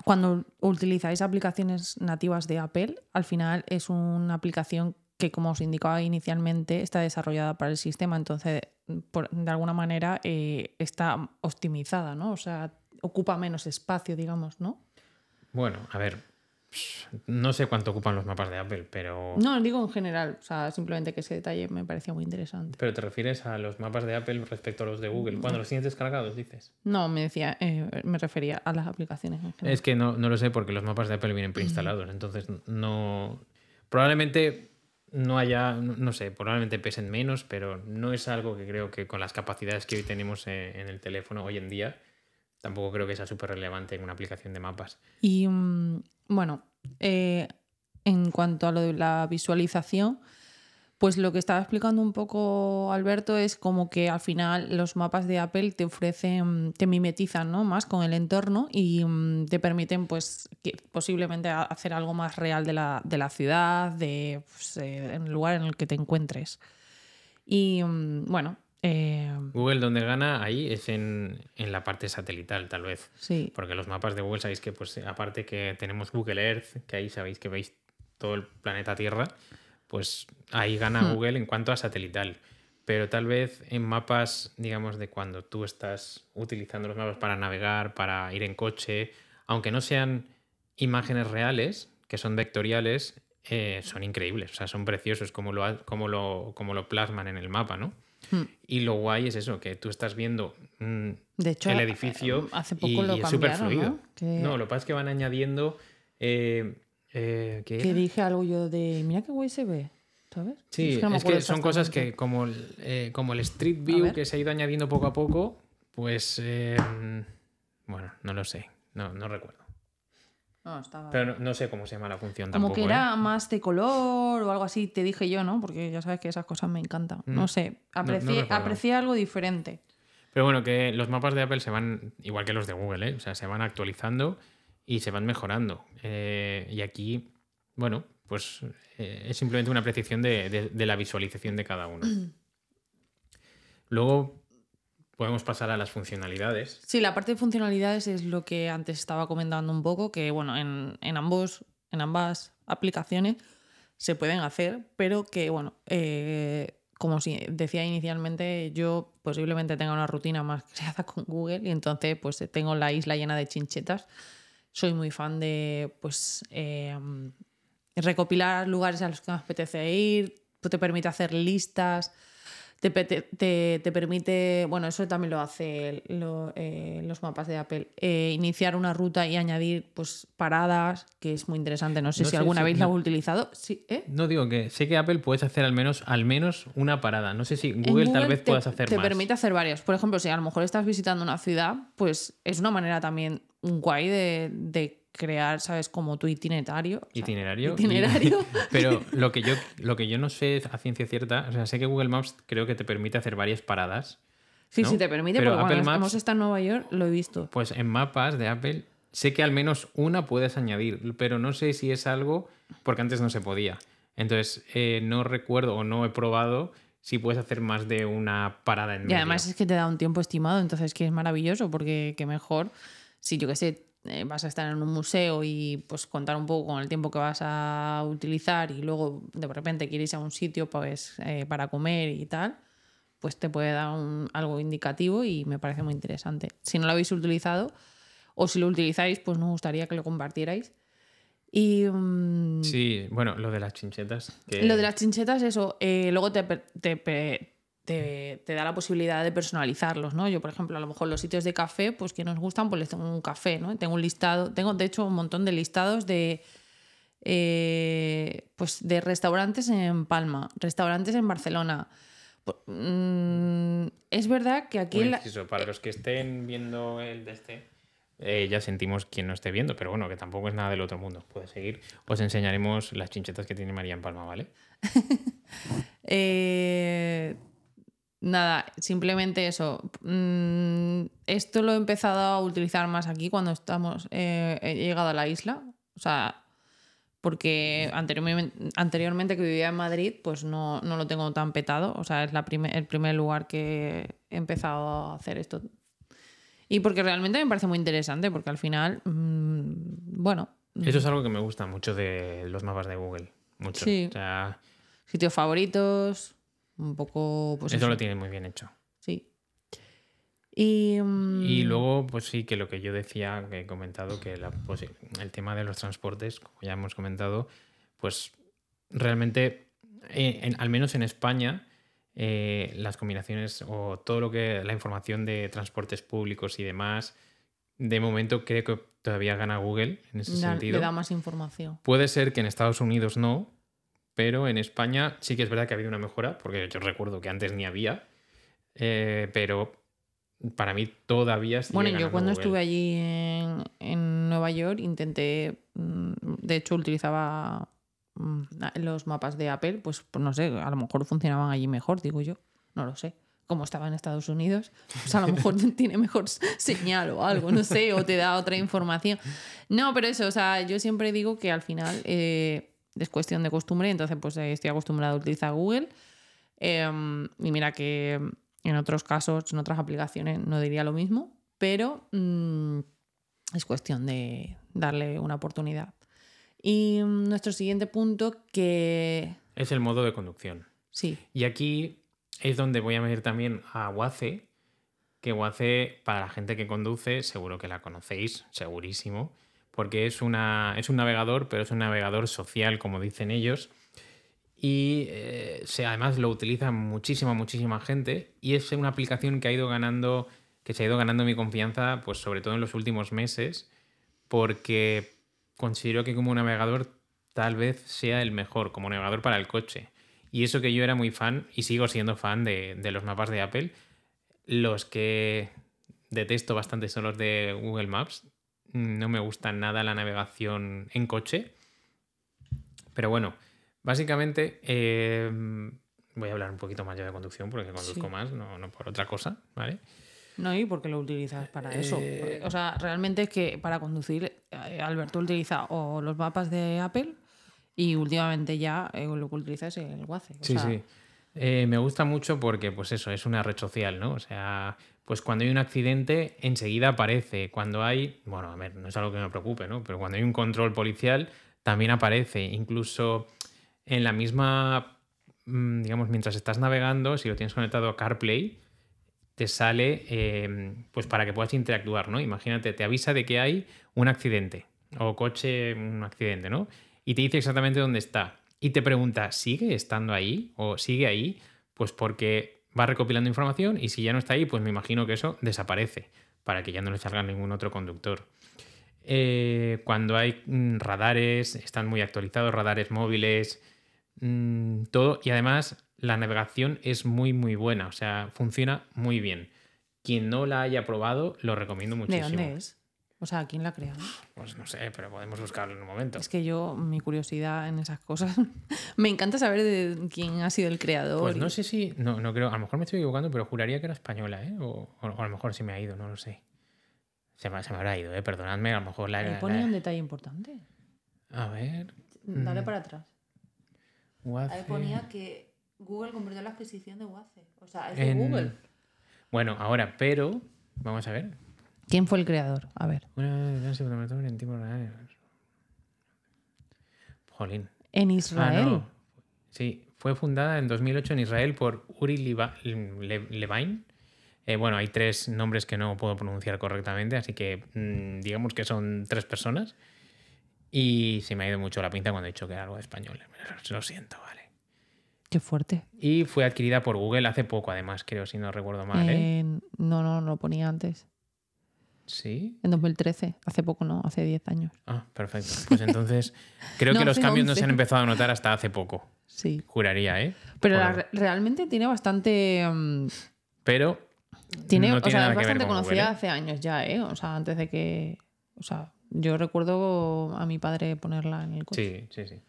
cuando utilizáis aplicaciones nativas de Apple, al final es una aplicación que, como os indicaba inicialmente, está desarrollada para el sistema, entonces, por- de alguna manera, eh, está optimizada, ¿no? O sea, ocupa menos espacio, digamos, ¿no? Bueno, a ver, no sé cuánto ocupan los mapas de Apple, pero... No, digo en general, o sea, simplemente que ese detalle me parecía muy interesante. Pero te refieres a los mapas de Apple respecto a los de Google. Cuando los tienes descargados, dices. No, me decía, eh, me refería a las aplicaciones en general. Es que no, no lo sé porque los mapas de Apple vienen preinstalados. Entonces, no. Probablemente no haya. No no sé, probablemente pesen menos, pero no es algo que creo que con las capacidades que hoy tenemos en, en el teléfono hoy en día, tampoco creo que sea súper relevante en una aplicación de mapas. Y mm, bueno, eh, en cuanto a lo de la visualización, pues lo que estaba explicando un poco Alberto es como que al final los mapas de Apple te ofrecen, te mimetizan ¿no? más con el entorno y mm, te permiten pues posiblemente hacer algo más real de la, de la ciudad, de pues, eh, el lugar en el que te encuentres. Y mm, bueno, eh, Google, donde gana ahí es en, en la parte satelital, tal vez. sí, Porque los mapas de Google sabéis que, pues, aparte que tenemos Google Earth, que ahí sabéis que veis todo el planeta Tierra, pues ahí gana Hmm. Google en cuanto a satelital. Pero tal vez en mapas, digamos, de cuando tú estás utilizando los mapas para navegar, para ir en coche, aunque no sean imágenes reales, que son vectoriales, eh, son increíbles. O sea, son preciosos como lo, como lo, como lo plasman en el mapa, ¿no? Hmm. Y lo guay es eso, que tú estás viendo mm, de hecho, el eh, edificio hace poco y, lo y es súper fluido. ¿no? Que- No, lo que pasa es que van añadiendo. Eh, eh, ¿qué que dije algo yo de, mira qué guay se ve, ¿sabes? Sí, no es que son cosas que, como el, eh, como el Street View que se ha ido añadiendo poco a poco, pues. eh, bueno, no lo sé. No, no recuerdo. No, estaba- Pero no, no sé cómo se llama la función Como tampoco. que ¿eh? era más de color o algo así, te dije yo, ¿no? Porque ya sabes que esas cosas me encantan. No Mm. sé, no aprecié, recuerdo. aprecié algo diferente. Pero bueno, que los mapas de Apple se van, igual que los de Google, ¿eh? o sea, se van actualizando y se van mejorando. Eh, y aquí, bueno, pues eh, es simplemente una apreciación de, de- de la visualización de cada uno. Luego podemos pasar a las funcionalidades. Sí, la parte de funcionalidades es lo que antes estaba comentando un poco, que bueno, en, en ambos, en ambas aplicaciones se pueden hacer, pero que bueno, eh, como si decía inicialmente, yo posiblemente tenga una rutina más creada con Google y entonces pues tengo la isla llena de chinchetas. Soy muy fan de pues eh, recopilar lugares a los que me apetece ir, te permite hacer listas, te, te, te- te permite, bueno, eso también lo hace lo- eh, los mapas de Apple, eh, iniciar una ruta y añadir pues paradas, que es muy interesante. No sé No si sé alguna vez la he utilizado. Sí, ¿eh? No digo que sé que Apple puedes hacer al menos, al menos una parada. No sé si Google, tal vez te, puedas hacer te más. permite hacer varias. Por ejemplo, si a lo mejor estás visitando una ciudad, pues es una manera también guay de, de crear, ¿sabes? Como tu itinerario. o sea, Itinerario. y- Itinerario. Pero lo que, yo, lo que yo no sé a ciencia cierta, o sea, sé que Google Maps creo que te permite hacer varias paradas. Sí, ¿no? sí, te permite, Pero porque cuando Maps- hemos estado en Nueva York lo he visto. Pues en mapas de Apple sé que al menos una puedes añadir, pero no sé si es algo porque antes no se podía. Entonces, eh, no recuerdo o no he probado si puedes hacer más de una parada en Y medio. además es que te da un tiempo estimado, entonces que es maravilloso, porque que mejor, si yo que sé, eh, vas a estar en un museo y pues contar un poco con el tiempo que vas a utilizar y luego de repente quieres ir a un sitio pues, eh, para comer y tal, pues te puede dar un- algo indicativo y me parece muy interesante. Si no lo habéis utilizado, O si lo utilizáis, pues nos gustaría que lo compartierais. Y mm, Sí, bueno, lo de las chinchetas. que- lo de las chinchetas, eso, eh, luego te, te- te da la posibilidad de personalizarlos, ¿no? Yo, por ejemplo, a lo mejor los sitios de café, pues que nos gustan, pues les tengo un café, ¿no? Tengo un listado, tengo de hecho un montón de listados de, eh, pues de restaurantes en Palma, restaurantes en Barcelona. Pu- mm, es verdad que aquí... En la- para los que estén viendo el de este, eh, ya sentimos quien no esté viendo, pero bueno, que tampoco es nada del otro mundo. Puede seguir. Os enseñaremos las chinchetas que tiene María en Palma, ¿vale? Eh, nada, simplemente eso. Mm, esto lo he empezado a utilizar más aquí cuando estamos. eh, he llegado a la isla. O sea, porque anteriormente, anteriormente que vivía en Madrid, pues no, no lo tengo tan petado. O sea, es la prime- el primer lugar que he empezado a hacer esto. Y porque realmente me parece muy interesante, porque al final, mm, bueno, Eso es algo que me gusta mucho de los mapas de Google. Mucho. Sí. O sea, sitios favoritos, un poco. Pues eso eso. lo tiene muy bien hecho. Sí. Y, mm, Y luego, pues sí, que lo que yo decía, que he comentado, que la el tema de los transportes, como ya hemos comentado, pues realmente, eh, en- al menos en España, eh, las combinaciones o todo lo que la información de transportes públicos y demás, de momento creo que todavía gana Google en ese da- sentido. le da más información. Puede ser que en Estados Unidos no, pero en España sí que es verdad que ha habido una mejora, porque yo recuerdo que antes ni había, eh, pero para mí todavía Bueno, yo cuando Google. estuve allí en, en Nueva York intenté, mm, de hecho utilizaba mm, los mapas de Apple, pues, pues no sé, a lo mejor funcionaban allí mejor, digo yo, no lo sé. Como estaba en Estados Unidos, pues a lo mejor tiene mejor señal o algo, no sé, o te da otra información. No, pero eso, o sea, yo siempre digo que al final eh, es cuestión de costumbre, entonces pues eh, estoy acostumbrado a utilizar Google. Em, y mira que en otros casos, en otras aplicaciones, no diría lo mismo, pero mm, es cuestión de darle una oportunidad. Y mm, nuestro siguiente punto, que Es el modo de conducción. sí, Y aquí es donde voy a meter también a Waze, que Waze, para la gente que conduce, seguro que la conocéis, segurísimo, porque es, una, es un navegador, pero es un navegador social, como dicen ellos. Y eh, además lo utiliza muchísima, muchísima gente. Y es una aplicación que ha ido ganando, que se ha ido ganando mi confianza, pues sobre todo en los últimos meses, porque considero que como navegador tal vez sea el mejor, como navegador para el coche. Y eso que yo era muy fan y sigo siendo fan de los mapas de Apple. Los que detesto bastante son los de Google Maps. No me gusta nada la navegación en coche. Pero bueno, básicamente eh, voy a hablar un poquito más yo de conducción porque conduzco Sí. más, no, no por otra cosa, ¿vale? no, y porque lo utilizas para eso. Eh, O sea, realmente es que para conducir, eh, Alberto utiliza o los mapas de Apple y últimamente ya eh, lo que utiliza es el Waze. o Sí, sea, sí. Eh, me gusta mucho porque, pues eso, es una red social, ¿no? O sea, pues cuando hay un accidente, enseguida aparece. Cuando hay, bueno, a ver, no es algo que me preocupe, ¿no? Pero cuando hay un control policial, también aparece. Incluso en la misma, mm, digamos, mientras estás navegando, si lo tienes conectado a CarPlay, te sale, eh, pues para que puedas interactuar, ¿no? Imagínate, te avisa de que hay un accidente o coche, un accidente, ¿no? Y te dice exactamente dónde está. Y te pregunta, ¿sigue estando ahí? ¿O sigue ahí? Pues porque va recopilando información y si ya no está ahí, pues me imagino que eso desaparece para que ya no le salga ningún otro conductor. Eh, cuando hay mm, radares, están muy actualizados, radares móviles, mm, todo. Y además la navegación es muy, muy buena. O sea, funciona muy bien. Quien no la haya probado, lo recomiendo ¿De muchísimo. dónde es? O sea, ¿quién la ha creado? Pues no sé, pero podemos buscarlo en un momento. Es que yo, mi curiosidad en esas cosas, me encanta saber de quién ha sido el creador. Pues y- no sé si, no, no creo, a lo mejor me estoy equivocando, pero juraría que era española, ¿eh? O, o a lo mejor se me ha ido, no lo sé. Se me, se me habrá ido, ¿eh? Perdonadme, a lo mejor la... Ahí la- ponía un detalle importante. a ver... Dale para atrás. Ahí Waze. ponía que Google completó la adquisición de Waze. O sea, es En- de Google. Bueno, ahora, pero... Vamos a ver. ¿Quién fue el creador? A ver. En. Jolín. En Ah, Israel. no. Sí, fue fundada en 2008 en Israel por Uri Levine. Eh, bueno, hay tres nombres que no puedo pronunciar correctamente, así que mm, digamos que son tres personas. Y se me ha ido mucho la pinta cuando he dicho que era algo de español. Lo siento, vale. Qué fuerte. Y fue adquirida por Google hace poco, además, creo, si no recuerdo mal. ¿eh? Eh, no, no, no lo ponía antes. Sí. En 2013. Hace poco, no, hace 10 años. Ah, perfecto. Pues entonces, creo No, que los cambios no 11. se han empezado a notar hasta hace poco. Sí. Juraría, ¿eh? Pero la- realmente tiene bastante. mm, Pero tiene, no o sea, es bastante con conocida Google, ¿eh? hace años ya, ¿eh? O sea, antes de que. O sea, yo recuerdo a mi padre ponerla en el coche. Sí, sí, sí.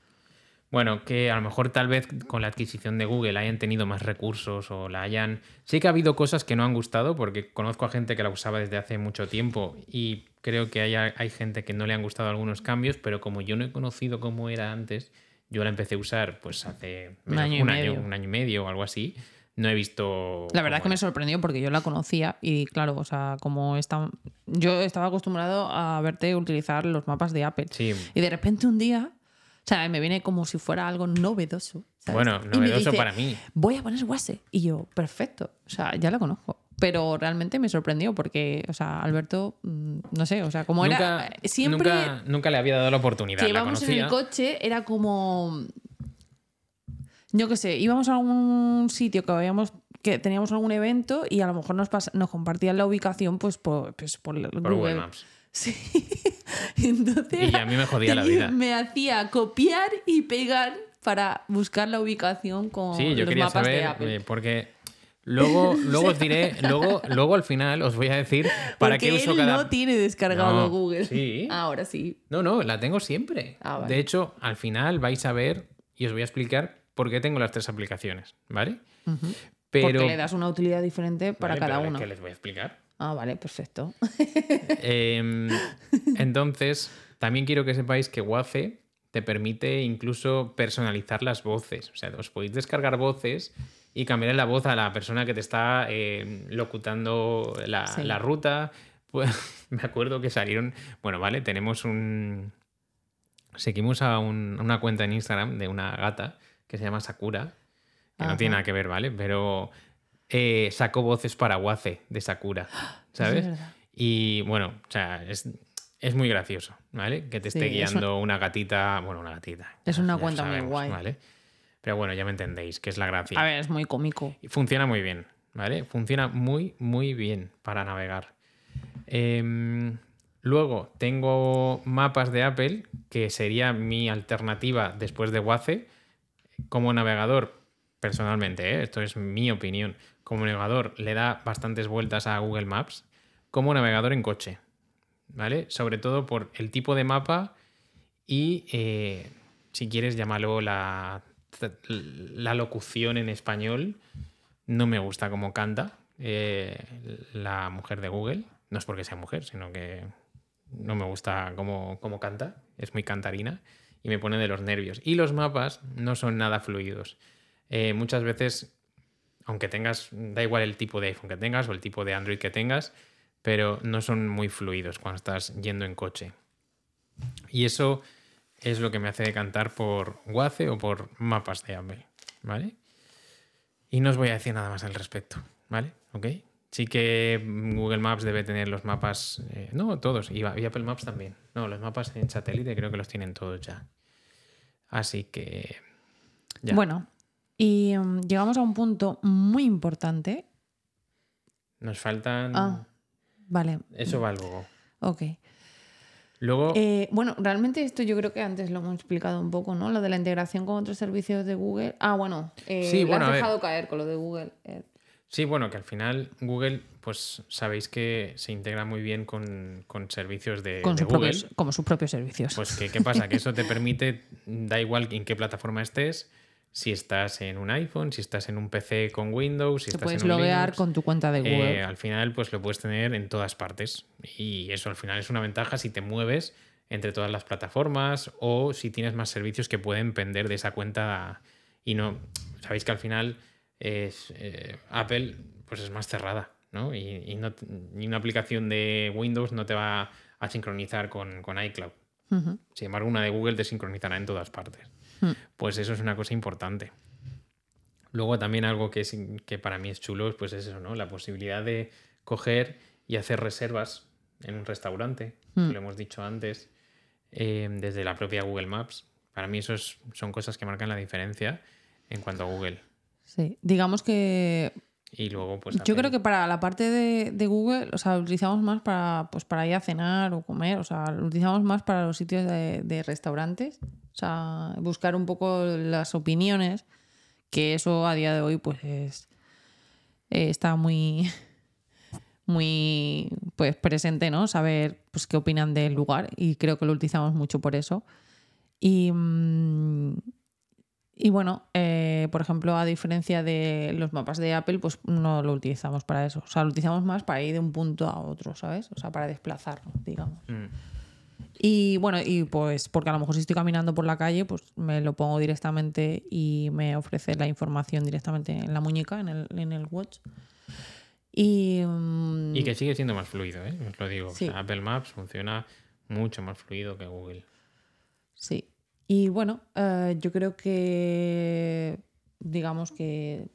Bueno, que a lo mejor tal vez con la adquisición de Google hayan tenido más recursos o la hayan... Sí que ha habido cosas que no han gustado porque conozco a gente que la usaba desde hace mucho tiempo y creo que hay, hay gente que no le han gustado algunos cambios, pero como yo no he conocido cómo era antes, yo la empecé a usar pues hace Un año y un medio. un año y medio o algo así. No he visto... La verdad es que cómo me era. sorprendió porque yo la conocía y claro, o sea, como está, yo estaba acostumbrado a verte utilizar los mapas de Apple Sí, y de repente un día, o sea, me viene como si fuera algo novedoso. ¿sabes? bueno, Y me novedoso dice, para mí. Voy a poner Wase y yo, perfecto, o sea, ya la conozco. Pero realmente me sorprendió porque, o sea, Alberto, mm, no sé, o sea, como nunca, era siempre nunca, nunca le había dado la oportunidad. que la íbamos en el coche era como yo qué sé íbamos a algún sitio que habíamos que teníamos algún evento y a lo mejor nos, pas- nos compartían la ubicación pues por, pues, por, por Google. Google Maps. Sí. Entonces Y a mí me jodía la vida. me hacía copiar y pegar para buscar la ubicación con Sí, yo los quería mapas de saber, Apple. eh, porque luego, luego os diré, luego, luego al final os voy a decir para Porque qué uso él cada. no tiene descargado No, Google. sí. Ahora sí. No, no, la tengo siempre. Ah, vale. De hecho, al final vais a ver y os voy a explicar por qué tengo las tres aplicaciones, ¿vale? Pero. Porque le das una utilidad diferente para Vale, cada pero uno. Que les voy a explicar. Ah, vale, perfecto. Em, entonces, también quiero que sepáis que Wafe te permite incluso personalizar las voces. O sea, os podéis descargar voces y cambiar la voz a la persona que te está em, locutando la, Sí. la ruta. Pues, me acuerdo que salieron. Bueno, vale, tenemos un. Seguimos a un- una cuenta en Instagram de una gata que se llama Sakura, que Ajá. no tiene nada que ver, ¿vale? Pero eh, sacó voces para Waze de Sakura, ¿sabes? Y bueno, o sea, es, es muy gracioso, ¿vale? Que te esté Sí, guiando una gatita, bueno, una gatita. Es una cuenta muy guay. ¿vale? Pero bueno, ya me entendéis, que es la gracia. A ver, es muy cómico. Y funciona muy bien, ¿vale? Funciona muy, muy bien para navegar. Em, luego tengo mapas de Apple, que sería mi alternativa después de Waze. Como navegador, personalmente, ¿eh? esto es mi opinión, como navegador le da bastantes vueltas a Google Maps. Como navegador en coche, ¿vale? Sobre todo por el tipo de mapa y, eh, si quieres llamarlo la, locución en español, no me gusta cómo canta eh, la mujer de Google. No es porque sea mujer, sino que no me gusta cómo, cómo canta. Es muy cantarina y me pone de los nervios. Y los mapas no son nada fluidos. Eh, muchas veces, aunque tengas, da igual el tipo de iPhone que tengas o el tipo de Android que tengas, pero no son muy fluidos cuando estás yendo en coche. Y eso es lo que me hace decantar por Waze o por mapas de Apple, ¿vale? Y no os voy a decir nada más al respecto, ¿vale? ¿Ok? Sí que Google Maps debe tener los mapas, eh, no todos, y, Apple Maps también. No, los mapas en satélite creo que los tienen todos ya. Así que... Bueno, y mm, llegamos a un punto muy importante. Nos faltan... Ah, vale. Eso va luego. Ok. Luego... Eh, bueno, realmente esto yo creo que antes lo hemos explicado un poco, ¿no? Lo de la integración con otros servicios de Google. Ah, bueno, eh, Sí, bueno, has dejado caer con lo de Google. Earth. Sí, bueno, que al final Google, pues sabéis que se integra muy bien con, con servicios de, con de Google. propios, como sus propios servicios. Pues que, ¿qué pasa? Que eso te permite, da igual en qué plataforma estés, si estás en un iPhone, si estás en un PC con Windows, si Te estás puedes en un loguear Linux, con tu cuenta de Google. eh, al final pues lo puedes tener en todas partes. Y eso al final es una ventaja si te mueves entre todas las plataformas o si tienes más servicios que pueden pender de esa cuenta y no... Sabéis que al final es, eh, Apple pues es más cerrada, ¿no? Y, y no, y una aplicación de Windows no te va a sincronizar con, con iCloud. Sin embargo, una de Google te sincronizará en todas partes. Hmm. Pues eso es una cosa importante. Luego también algo que, es, que para mí es chulo, pues es eso, ¿no? La posibilidad de coger y hacer reservas en un restaurante, Mm. lo hemos dicho antes, eh, desde la propia Google Maps. Para mí eso es- son cosas que marcan la diferencia en cuanto a Google. Sí, digamos que Y luego, pues... yo creo que para la parte de, de Google, o sea, lo utilizamos más para, pues, para ir a cenar o comer, o sea, lo utilizamos más para los sitios de, de restaurantes, o sea, buscar un poco las opiniones, que eso a día de hoy pues es, eh, está muy muy pues presente, ¿no? Saber pues qué opinan del lugar y creo que lo utilizamos mucho por eso. Y, mm, y bueno, eh, por ejemplo, a diferencia de los mapas de Apple, pues no lo utilizamos para eso. O sea, lo utilizamos más para ir de un punto a otro, ¿sabes? O sea, para desplazarnos, digamos. Mm. Y bueno, y pues porque a lo mejor si estoy caminando por la calle, pues me lo pongo directamente y me ofrece la información directamente en la muñeca, en el, en el watch. Y, mm, Y que sigue siendo más fluido, ¿eh? Os lo digo. O Sí. sea, Apple Maps funciona mucho más fluido que Google. Sí. Y bueno, eh, yo creo que digamos que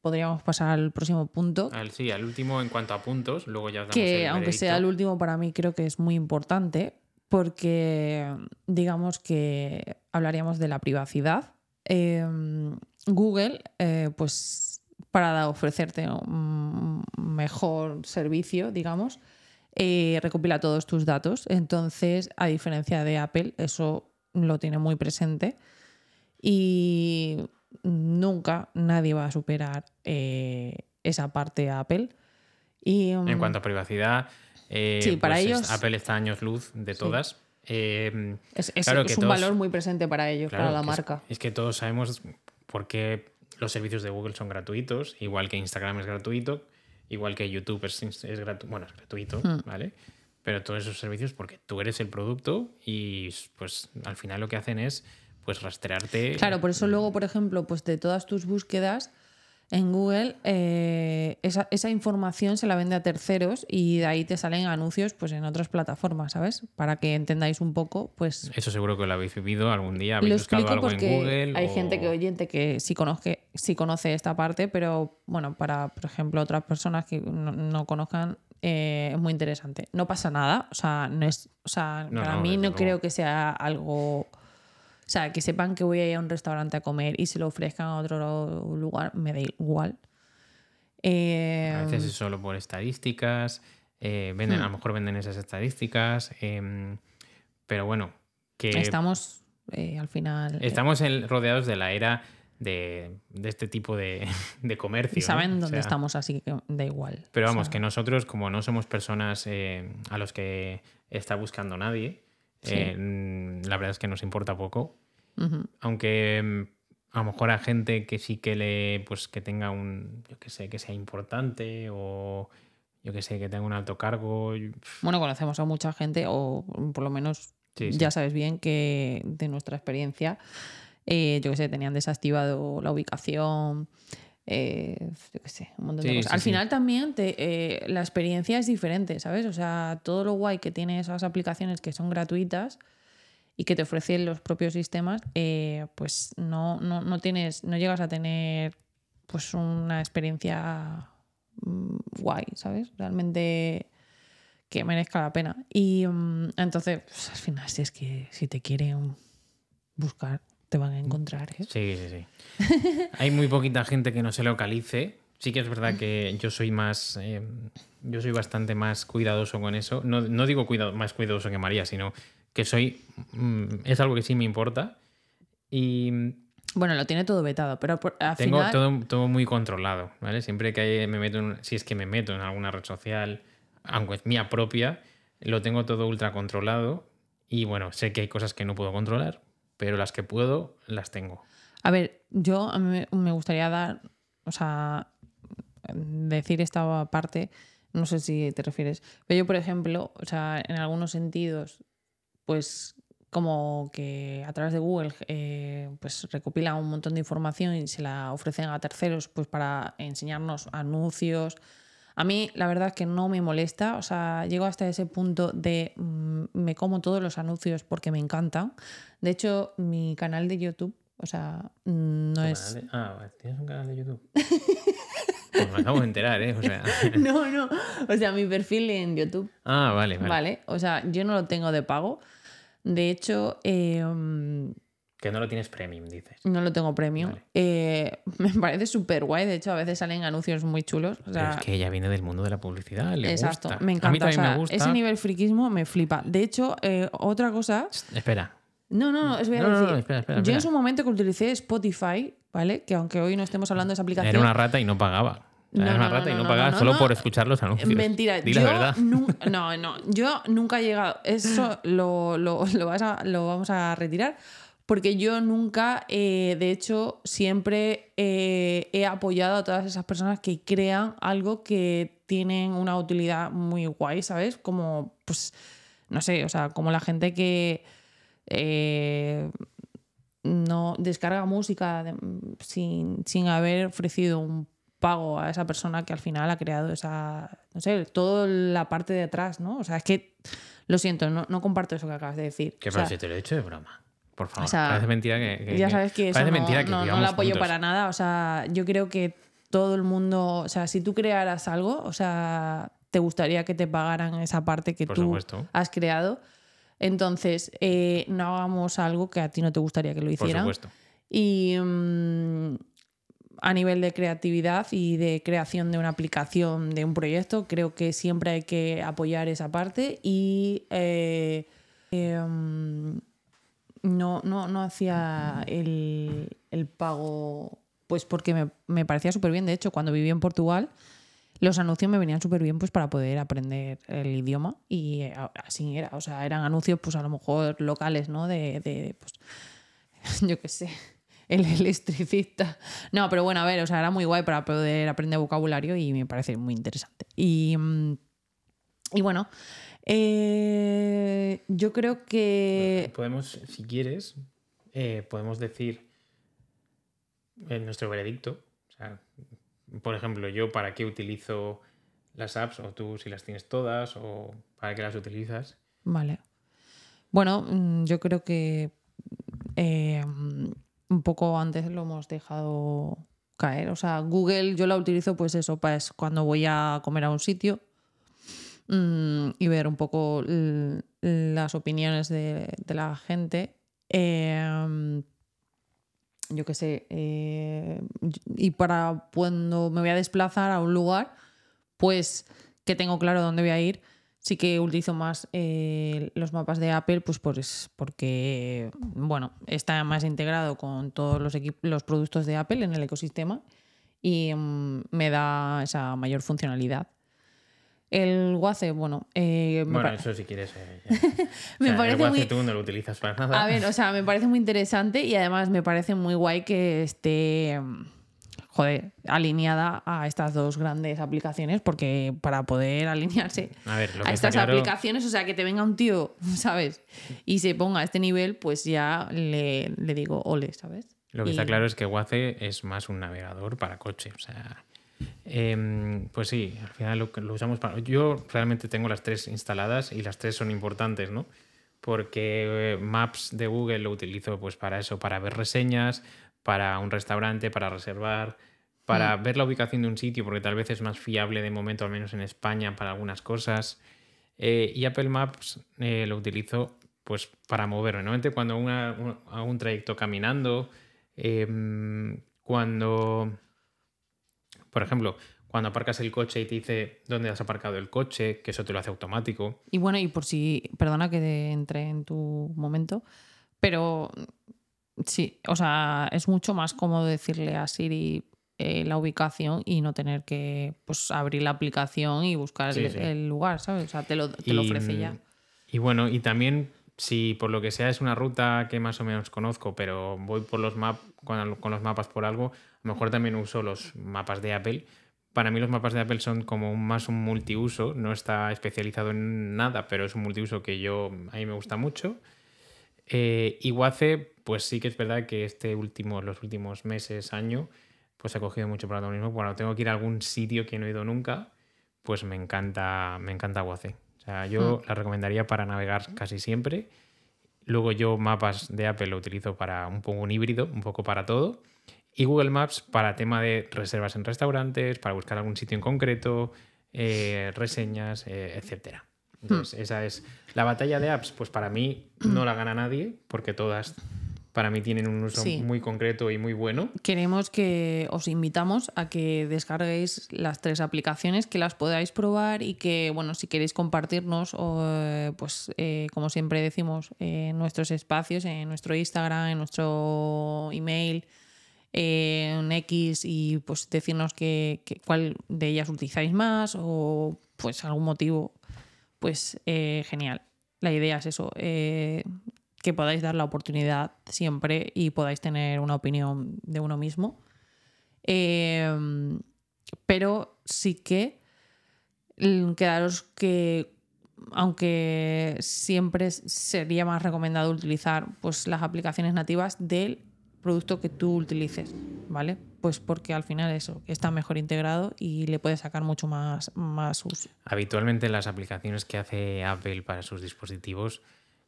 podríamos pasar al próximo punto. Al, sí, al último en cuanto a puntos, luego ya os damos que el aunque sea el último para mí creo que es muy importante porque digamos que hablaríamos de la privacidad. Eh, Google, eh, pues para ofrecerte un mejor servicio, digamos, eh, recopila todos tus datos. Entonces, a diferencia de Apple, eso lo tiene muy presente y nunca nadie va a superar eh, esa parte a Apple. Y, En mm, cuanto a privacidad, eh, Sí, para pues es- ellos- Apple está a años luz de todas. Eh, Es, es- Claro es que un todos- valor muy presente para ellos, claro, para la es- marca. Es, que todos sabemos por qué los servicios de Google son gratuitos, igual que Instagram es gratuito, igual que YouTube es, es gratu- bueno, es gratuito, Hmm. ¿vale? Pero todos esos servicios porque tú eres el producto y pues al final lo que hacen es pues rastrearte. Claro, por eso luego, por ejemplo, pues de todas tus búsquedas en Google, eh, esa, esa información se la vende a terceros y de ahí te salen anuncios pues en otras plataformas, ¿sabes? Para que entendáis un poco, pues Eso seguro que lo habéis vivido algún día, habéis lo buscado algo en Google. hay o- gente que oyente que sí conoce, sí conoce esta parte, pero bueno, para, por ejemplo, otras personas que no, no conozcan, eh, es muy interesante. No pasa nada, o sea, no es, o sea, No, para no, mí no luego. creo que sea algo... O sea, que sepan que voy a ir a un restaurante a comer y se lo ofrezcan a otro lugar, me da igual. Eh, A veces es solo por estadísticas, eh, venden, Hmm. a lo mejor venden esas estadísticas, em, pero bueno, que estamos eh, al final... eh, estamos en- rodeados de la era de, de este tipo de, de comercio. y ¿no? saben O dónde sea, estamos, así que da igual. Pero O vamos, sea, que nosotros, como no somos personas eh, a los que está buscando nadie, Sí. eh, mm, la verdad es que nos importa poco. Aunque mm, a lo mejor a gente que sí que le, pues que tenga un, yo que sé, que sea importante o yo que sé, que tenga un alto cargo. Bueno, conocemos a mucha gente, o por lo menos Sí, sí. ya sabes bien que de nuestra experiencia, eh, yo que sé, tenían desactivado la ubicación, eh, yo qué sé, un montón de cosas. sí, Al sí. final también te, eh, la experiencia es diferente, ¿sabes? O sea, todo lo guay que tiene esas aplicaciones que son gratuitas y que te ofrecen los propios sistemas, pues no, no, no tienes, no llegas a tener pues una experiencia mm, guay, ¿sabes? Realmente que merezca la pena. Y mm, entonces, pues, al final, si es que si te quieren buscar, te van a encontrar. ¿eh? Sí, sí, sí. Hay muy poquita gente que no se localice. Sí que es verdad que yo soy más. eh, yo soy bastante más cuidadoso con eso. No, no digo cuidado, más cuidadoso que María, sino que soy. mm, es algo que sí me importa. Y Bueno, lo tiene todo vetado, pero por- al tengo final. todo, todo muy controlado, ¿vale? Siempre que hay- me meto en, si es que me meto en alguna red social, aunque es mía propia, lo tengo todo ultra controlado y bueno, sé que hay cosas que no puedo controlar, pero las que puedo las tengo. A ver, yo me- gustaría dar, o sea, decir esta parte, no sé si te refieres, pero yo, por ejemplo, o sea, en algunos sentidos, pues como que a través de Google eh, pues recopilan un montón de información y se la ofrecen a terceros pues para enseñarnos anuncios. A mí la verdad es que no me molesta, o sea, llego hasta ese punto de mm, me como todos los anuncios porque me encantan. De hecho, mi canal de YouTube O sea, mm, no es. De- Ah, ¿tienes un canal de YouTube? pues me acabo de enterar, ¿eh? O sea... No, no. O sea, mi perfil en YouTube, Ah, vale, vale. ¿vale? O sea, yo no lo tengo de pago. De hecho, eh, Que no lo tienes premium, dices. no lo tengo premium. Vale. Eh, me parece súper guay. De hecho, a veces salen anuncios muy chulos. O sea, es que ella viene del mundo de la publicidad, le exacto, gusta. me A mí encanta. O también sea, me gusta. ese nivel friquismo me flipa. De hecho, eh, otra cosa. Espera. No, no, no, os voy a No, no, no, decir. espera, espera, Yo espera. en su momento que utilicé Spotify, ¿vale? Que aunque hoy no estemos hablando de esa aplicación. Era una rata y no pagaba. No, era una no, rata no, y no, pagaba solo por escuchar los anuncios. Mentira, Di yo la verdad. no, no, yo nunca he llegado. Eso lo, lo- lo vas a- lo vamos a retirar. Porque yo nunca, eh, de hecho, siempre eh, he apoyado a todas esas personas que crean algo que tienen una utilidad muy guay, ¿sabes? Como, pues, no sé, o sea, como la gente que eh, no descarga música de- sin, sin haber ofrecido un pago a esa persona que al final ha creado esa, no sé, toda la parte de atrás, ¿no? O sea, es que, lo siento, no, no comparto eso que acabas de decir. Que O sea, parece, te lo he dicho de broma. Por favor. o sea, parece mentira que. que- ya sabes que eso parece no, mentira que no, lo apoyo juntos. para nada. O sea, yo creo que todo el mundo, o sea, si tú crearas algo, o sea, te gustaría que te pagaran esa parte que Por tú supuesto. has creado. Entonces, eh, no hagamos algo que a ti no te gustaría que lo Por hicieran. supuesto. Y mm, a nivel de creatividad y de creación de una aplicación, de un proyecto, creo que siempre hay que apoyar esa parte y eh, eh, mm, no, no, no hacía el, el pago, pues porque me, me parecía súper bien. De hecho, cuando viví en Portugal, los anuncios me venían súper bien pues para poder aprender el idioma y eh, así era. O sea, eran anuncios pues a lo mejor locales, ¿no? De, de pues, yo qué sé, el electricista. No, pero bueno, a ver, o sea, era muy guay para poder aprender vocabulario y me parece muy interesante. Y, mm, y bueno, eh, yo creo que... Podemos, si quieres, eh, podemos decir en nuestro veredicto. O sea, por ejemplo, yo para qué utilizo las apps, o tú si las tienes todas, o para qué las utilizas. Vale. Bueno, mm, yo creo que eh, un poco antes lo hemos dejado caer. O sea, Google yo la utilizo pues eso, pues cuando voy a comer a un sitio y ver un poco las opiniones de, de la gente. Eh, yo qué sé. eh, y para cuando me voy a desplazar a un lugar, pues que tengo claro dónde voy a ir, sí que utilizo más eh, los mapas de Apple, pues, pues porque bueno, está más integrado con todos los, los productos de Apple en el ecosistema y mm, me da esa mayor funcionalidad. El Waze, bueno, eh, Bueno, eso si quieres. eh. Me O sea, parece el muy- tú no lo utilizas para nada. A ver, o sea, me parece muy interesante y además me parece muy guay que esté, joder, alineada a estas dos grandes aplicaciones, porque para poder alinearse A ver, lo que a estas claro- aplicaciones, o sea, que te venga un tío, ¿sabes? Y se ponga a este nivel, pues ya le, le digo ole, ¿sabes? Lo que Y- está claro es que Waze es más un navegador para coche. O sea, em, pues sí, al final lo, usamos para. Yo realmente tengo las tres instaladas y las tres son importantes, ¿no? Porque eh, Maps de Google lo utilizo pues para eso, para ver reseñas, para un restaurante, para reservar, para ver la ubicación de un sitio, porque tal vez es más fiable de momento, al menos en España, para algunas cosas. Eh, y Apple Maps eh, lo utilizo pues para moverme. Normalmente cuando una- un- hago un trayecto caminando, em, cuando, por ejemplo, cuando aparcas el coche y te dice dónde has aparcado el coche, que eso te lo hace automático. Y bueno, y por si, perdona que entre en tu momento, pero sí, o sea, es mucho más cómodo decirle a Siri eh, la ubicación y no tener que pues, abrir la aplicación y buscar Sí, el, sí. el lugar, ¿sabes? O sea, te lo, te lo ofrece ya. Y bueno, y también si por lo que sea es una ruta que más o menos conozco, pero voy por los map con, con los mapas por algo, lo mejor también uso los mapas de Apple. Para mí los mapas de Apple son como más un multiuso, no está especializado en nada, pero es un multiuso que yo a mí me gusta mucho. Eh, y Waze, pues sí que es verdad que este último, los últimos meses, año, pues ha cogido mucho protagonismo. Cuando tengo que ir a algún sitio que no he ido nunca, pues me encanta, me encanta Waze. O sea, yo la recomendaría para navegar casi siempre. Luego yo mapas de Apple lo utilizo para un poco un híbrido, un poco para todo. Y Google Maps para tema de reservas en restaurantes, para buscar algún sitio en concreto, eh, reseñas, eh, etcétera. Entonces, esa es la batalla de apps. Pues para mí no la gana nadie, porque todas para mí tienen un uso Sí. muy concreto y muy bueno. Queremos que os invitamos a que descarguéis las tres aplicaciones, que las podáis probar y que, bueno, si queréis compartirnos, o, eh, pues eh, como siempre decimos, eh, en nuestros espacios, en nuestro Instagram, en nuestro email, eh, en X y pues decirnos que, que- cuál de ellas utilizáis más o pues algún motivo, pues eh, genial. La idea es eso, eh, que podáis dar la oportunidad siempre y podáis tener una opinión de uno mismo. Eh, pero sí que mm, quedaros que aunque siempre sería más recomendado utilizar pues, las aplicaciones nativas del producto que tú utilices, ¿vale? Pues porque al final eso está mejor integrado y le puedes sacar mucho más, más uso. Habitualmente las aplicaciones que hace Apple para sus dispositivos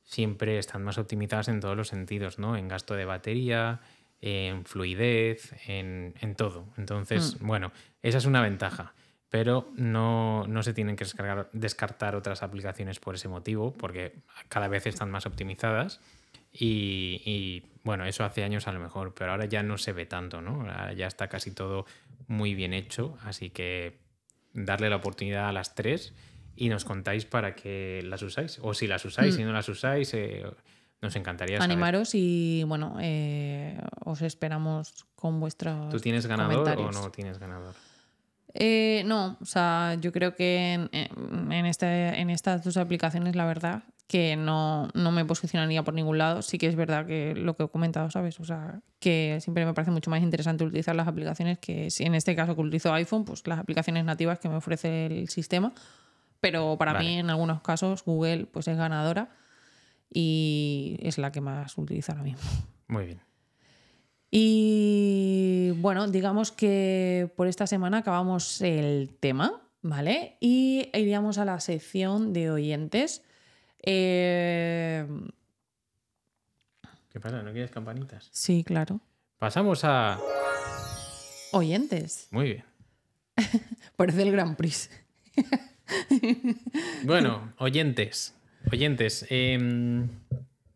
siempre están más optimizadas en todos los sentidos, ¿no? En gasto de batería, en fluidez, en, en todo. Entonces, bueno, esa es una ventaja. Pero no, no se tienen que descargar, descartar otras aplicaciones por ese motivo, porque cada vez están más optimizadas. Y, y, bueno, eso hace años a lo mejor, pero ahora ya no se ve tanto, ¿no? Ahora ya está casi todo muy bien hecho, así que darle la oportunidad a las tres y nos contáis para que las usáis. O si las usáis, Mm. si no las usáis, eh, nos encantaría saber. Animaros y bueno, eh, os esperamos con vuestros ¿Tú tienes ganador o no tienes ganador? Eh, no, o sea, yo creo que en- en este- en estas dos aplicaciones, la verdad, que no, no me posicionaría por ningún lado. Sí que es verdad que lo que he comentado, ¿sabes? O sea, que siempre me parece mucho más interesante utilizar las aplicaciones que, si en este caso que utilizo iPhone, pues las aplicaciones nativas que me ofrece el sistema. Pero para Vale. mí, en algunos casos, Google pues es ganadora y es la que más utilizo ahora mismo. Muy bien. Y bueno, digamos que por esta semana acabamos el tema, ¿vale? Y iríamos a la sección de oyentes. Eh, ¿Qué pasa? ¿No quieres campanitas? sí, claro. Pasamos a... Oyentes. Muy bien. Parece el Grand Prix. Bueno, oyentes. Oyentes. em,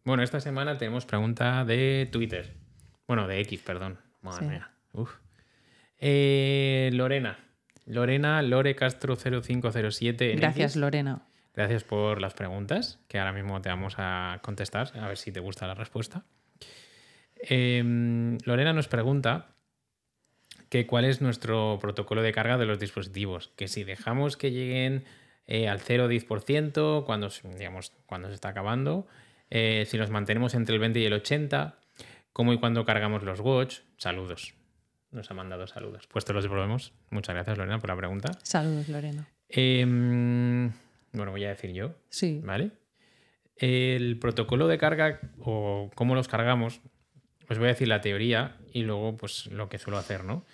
bueno, esta semana tenemos pregunta de Twitter. Bueno, de X, perdón. Madre Sí. mía. Uf. Eh, Lorena. Lorena Lore Castro 0507. en Gracias. Lorena. Gracias por las preguntas, que ahora mismo te vamos a contestar, a ver si te gusta la respuesta. Em, Lorena nos pregunta que cuál es nuestro protocolo de carga de los dispositivos, que si dejamos que lleguen eh, al 0 o 10% cuando, digamos, cuando se está acabando, eh, si los mantenemos entre el 20 y el 80, cómo y cuándo cargamos los watch. Saludos. Nos ha mandado saludos. Pues te los devolvemos. Muchas gracias, Lorena, por la pregunta. Saludos, Lorena. Em, bueno, voy a decir yo, Sí. ¿vale? El protocolo de carga o cómo los cargamos, os voy a decir la teoría y luego pues lo que suelo hacer, ¿no?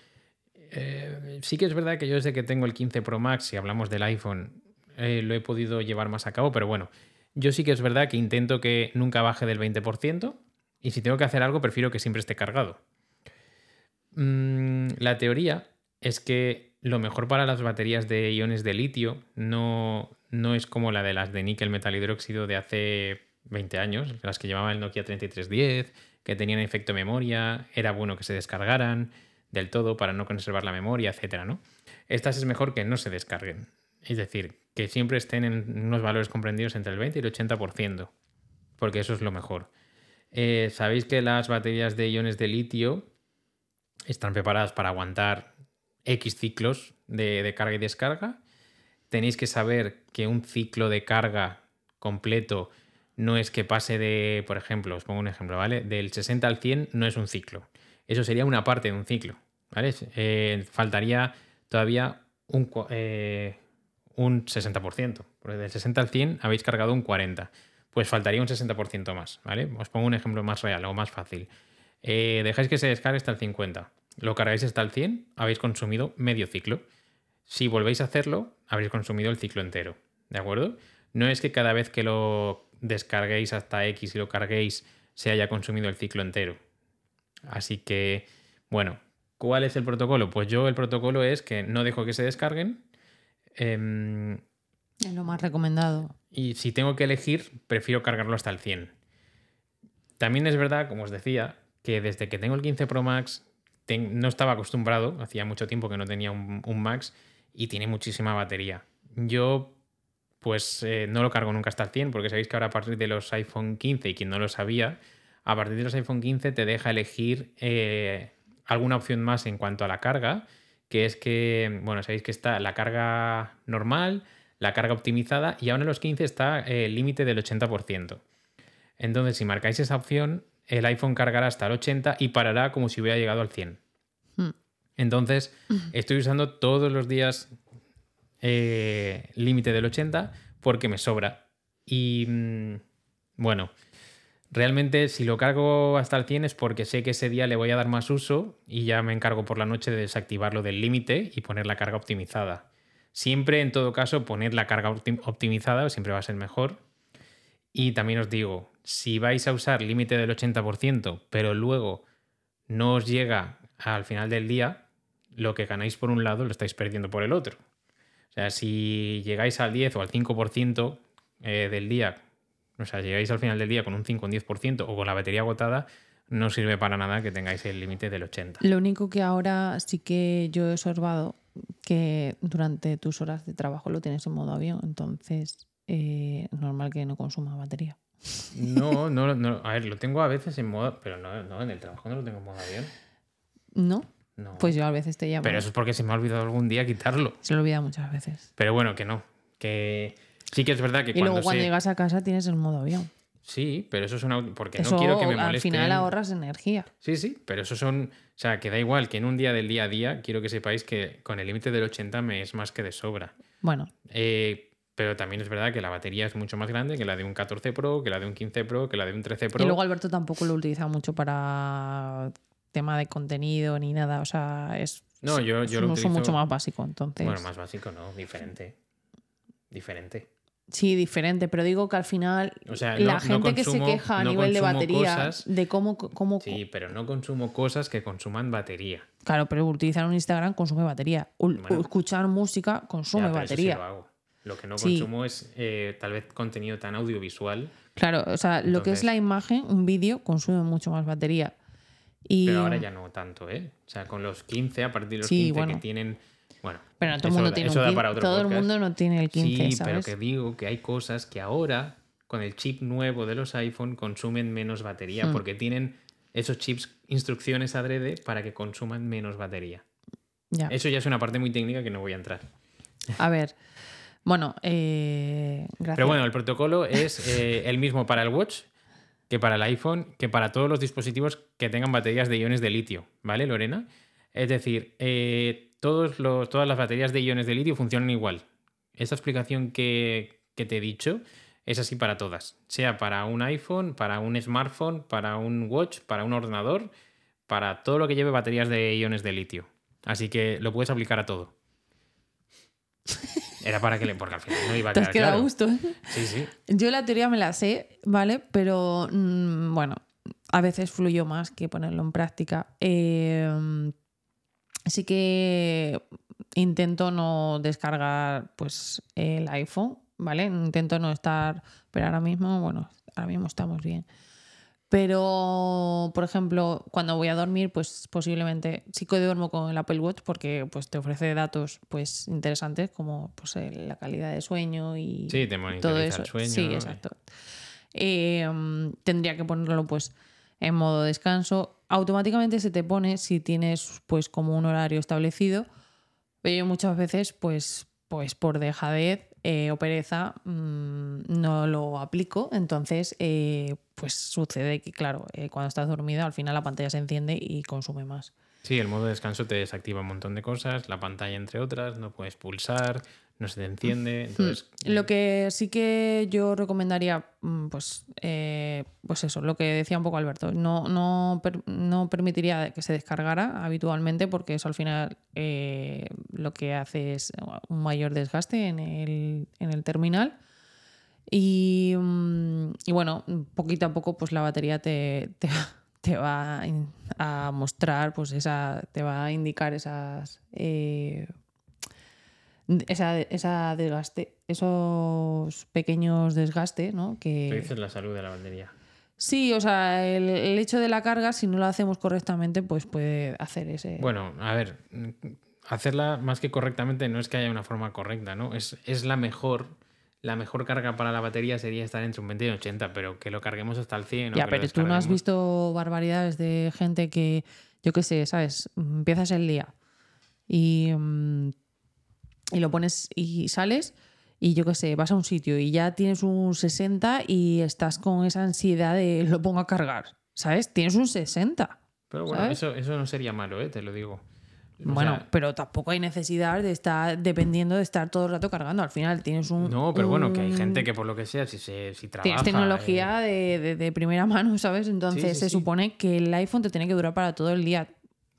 Eh, sí que es verdad que yo desde que tengo el 15 Pro Max, si hablamos del iPhone, eh, lo he podido llevar más a cabo, pero bueno, yo sí que es verdad que intento que nunca baje del 20% y si tengo que hacer algo prefiero que siempre esté cargado. Mm, la teoría es que lo mejor para las baterías de iones de litio no, no es como la de las de níquel metal hidróxido de hace 20 años, las que llevaba el Nokia 3310, que tenían efecto memoria, era bueno que se descargaran del todo para no conservar la memoria, etcétera, ¿no? Estas es mejor que no se descarguen. Es decir, que siempre estén en unos valores comprendidos entre el 20 y el 80%, porque eso es lo mejor. Eh, Sabéis que las baterías de iones de litio están preparadas para aguantar X ciclos de carga y descarga. Tenéis que saber que un ciclo de carga completo no es que pase de, por ejemplo, os pongo un ejemplo, ¿vale? Del 60 al 100 no es un ciclo. Eso sería una parte de un ciclo, ¿vale? Eh, faltaría todavía un, eh, un 60%. Porque del 60 al 100 habéis cargado un 40. Pues faltaría un 60% más, ¿vale? Os pongo un ejemplo más real o más fácil. Eh, dejáis que se descargue hasta el 50. Lo cargáis hasta el 100, habéis consumido medio ciclo. Si volvéis a hacerlo, habréis consumido el ciclo entero. ¿De acuerdo? No es que cada vez que lo descarguéis hasta X y lo carguéis se haya consumido el ciclo entero. Así que, bueno, ¿cuál es el protocolo? Pues yo el protocolo es que no dejo que se descarguen. em, Es lo más recomendado. y si tengo que elegir, prefiero cargarlo hasta el 100. También es verdad, como os decía, que desde que tengo el 15 Pro Max ten- no estaba acostumbrado, hacía mucho tiempo que no tenía un, un Max y tiene muchísima batería. Yo pues eh, no lo cargo nunca hasta el 100 porque sabéis que ahora a partir de los iPhone 15 y quien no lo sabía, a partir de los iPhone 15 te deja elegir eh, alguna opción más en cuanto a la carga, que es que, bueno, sabéis que está la carga normal, la carga optimizada y ahora en los 15 está eh, el límite del 80%. Entonces, si marcáis esa opción, el iPhone cargará hasta el 80 y parará como si hubiera llegado al 100. Hmm. Entonces, estoy usando todos los días eh, límite del 80 porque me sobra. Y mm, bueno, realmente si lo cargo hasta el 100 es porque sé que ese día le voy a dar más uso y ya me encargo por la noche de desactivarlo del límite y poner la carga optimizada. Siempre, en todo caso, poner la carga optim- optimizada siempre va a ser mejor. Y también os digo, si vais a usar límite del 80%, pero luego no os llega al final del día, lo que ganáis por un lado lo estáis perdiendo por el otro. O sea, si llegáis al 10 o al 5% eh, del día, o sea, llegáis al final del día con un 5 o un 10% o con la batería agotada, no sirve para nada que tengáis el límite del 80. Lo único que ahora sí que yo he observado que durante tus horas de trabajo lo tienes en modo avión, entonces eh, es normal que no consuma batería. No, no, no. A ver, lo tengo a veces en modo. Pero no, no, en el trabajo no lo tengo en modo avión. ¿No? No. Pues yo a veces te llamo. pero eso es porque se me ha olvidado algún día quitarlo. Se lo olvida muchas veces. Pero bueno, que no. Que sí que es verdad que Y cuando, luego cuando se- llegas a casa tienes el modo avión. Sí, pero eso es una. Porque Eso no quiero que me al molesten. final ahorras energía. Sí, sí, pero eso son. O sea, que da igual que en un día del día a día, quiero que sepáis que con el límite del 80 me es más que de sobra. Bueno, Eh, pero también es verdad que la batería es mucho más grande que la de un 14 Pro, que la de un 15 Pro, que la de un 13 Pro. y luego Alberto tampoco lo utiliza mucho para tema de contenido ni nada. O sea, es, No, yo- es yo un lo uso utilizo- mucho más básico. Entonces, Bueno, más básico, no, diferente. Diferente. sí, diferente. Pero digo que al final O sea, la no gente que se queja a no nivel de batería, cosas- de cómo, cómo Sí, pero no consumo cosas que consuman batería. Claro, pero utilizar un Instagram consume batería. Bueno. escuchar música consume Ya, pero eso sí batería. lo hago. Lo que no Sí. consumo es eh, tal vez contenido tan audiovisual, Claro, o sea, lo que es la imagen, un vídeo, consume mucho más batería. Y, pero ahora ya no tanto, ¿eh? O sea, con los 15, a partir de los Sí, 15 bueno. que tienen. Bueno, Pero no todo el eso mundo da- tiene un da 15, para otro Todo el mundo no tiene el 15, Sí, pero que digo que hay cosas que ahora, con el chip nuevo de los iPhone, consumen menos batería, Hmm. porque tienen esos chips instrucciones adrede para que consuman menos batería. Ya. Eso ya es una parte muy técnica que no voy a entrar. A ver, bueno, eh, gracias. Pero bueno, el protocolo es eh, el mismo para el Watch que para el iPhone, que para todos los dispositivos que tengan baterías de iones de litio, ¿vale, Lorena? Es decir, eh, todos los, todas las baterías de iones de litio funcionan igual. Esta explicación que, que te he dicho es así para todas, sea para un iPhone, para un smartphone, para un watch, para un ordenador, para todo lo que lleve baterías de iones de litio. Así que lo puedes aplicar a todo. Era para que le. Porque al final no iba a Te quedar quedado a claro. gusto. ¿eh? Sí, sí. Yo la teoría me la sé, ¿vale? Pero mm, bueno, a veces fluyo más que ponerlo en práctica. Eh, así que intento no descargar pues el iPhone, ¿vale? Intento no estar, pero ahora mismo, bueno, ahora mismo estamos bien. Pero, por ejemplo, cuando voy a dormir, pues posiblemente sí que duermo con el Apple Watch porque pues, te ofrece datos pues, interesantes como pues, la calidad de sueño y Sí, te todo eso. el sueño. Sí, exacto. Eh, tendría que ponerlo pues en modo descanso. Automáticamente se te pone si tienes pues como un horario establecido. Pero yo muchas veces pues, pues por dejadez eh, o pereza mm, no lo aplico. Entonces eh, pues sucede que claro, eh, cuando estás dormida al final la pantalla se enciende y consume más. Sí, el modo descanso te desactiva un montón de cosas, la pantalla entre otras, no puedes pulsar, no se te enciende. Entonces, Lo que sí que yo recomendaría, mm, pues, eh, pues eso, lo que decía un poco Alberto, no, no, no permitiría que se descargara habitualmente porque eso al final eh, lo que hace es un mayor desgaste en el, en el terminal. Y, mm, y bueno, poquito a poco, pues la batería te, te, te va a mostrar, pues esa, te va a indicar esas. eh, esa, esa desgaste, esos pequeños desgastes, ¿no? Que, dices la salud de la batería. Sí, o sea, el, el hecho de la carga, si no lo hacemos correctamente, pues puede hacer ese. Bueno, a ver, hacerla más que correctamente no es que haya una forma correcta, ¿no? Es, es la mejor. La mejor carga para la batería sería estar entre un 20 y un 80, pero que lo carguemos hasta el 100. o ya, pero tú no has visto barbaridades de gente que, yo qué sé, ¿sabes? Empiezas el día y, mm, y lo pones y sales y yo qué sé, vas a un sitio y ya tienes un 60 y estás con esa ansiedad de lo pongo a cargar, ¿sabes? Tienes un 60. Pero bueno, ¿sabes? eso, eso no sería malo, ¿eh? Te lo digo. O Bueno, sea, pero tampoco hay necesidad de estar dependiendo de estar todo el rato cargando. Al final tienes un. no, pero bueno, que hay gente que por lo que sea, si, se, si trabaja... Tienes tecnología eh, de, de- de primera mano, ¿sabes? Entonces sí, se sí. supone que el iPhone te tiene que durar para todo el día.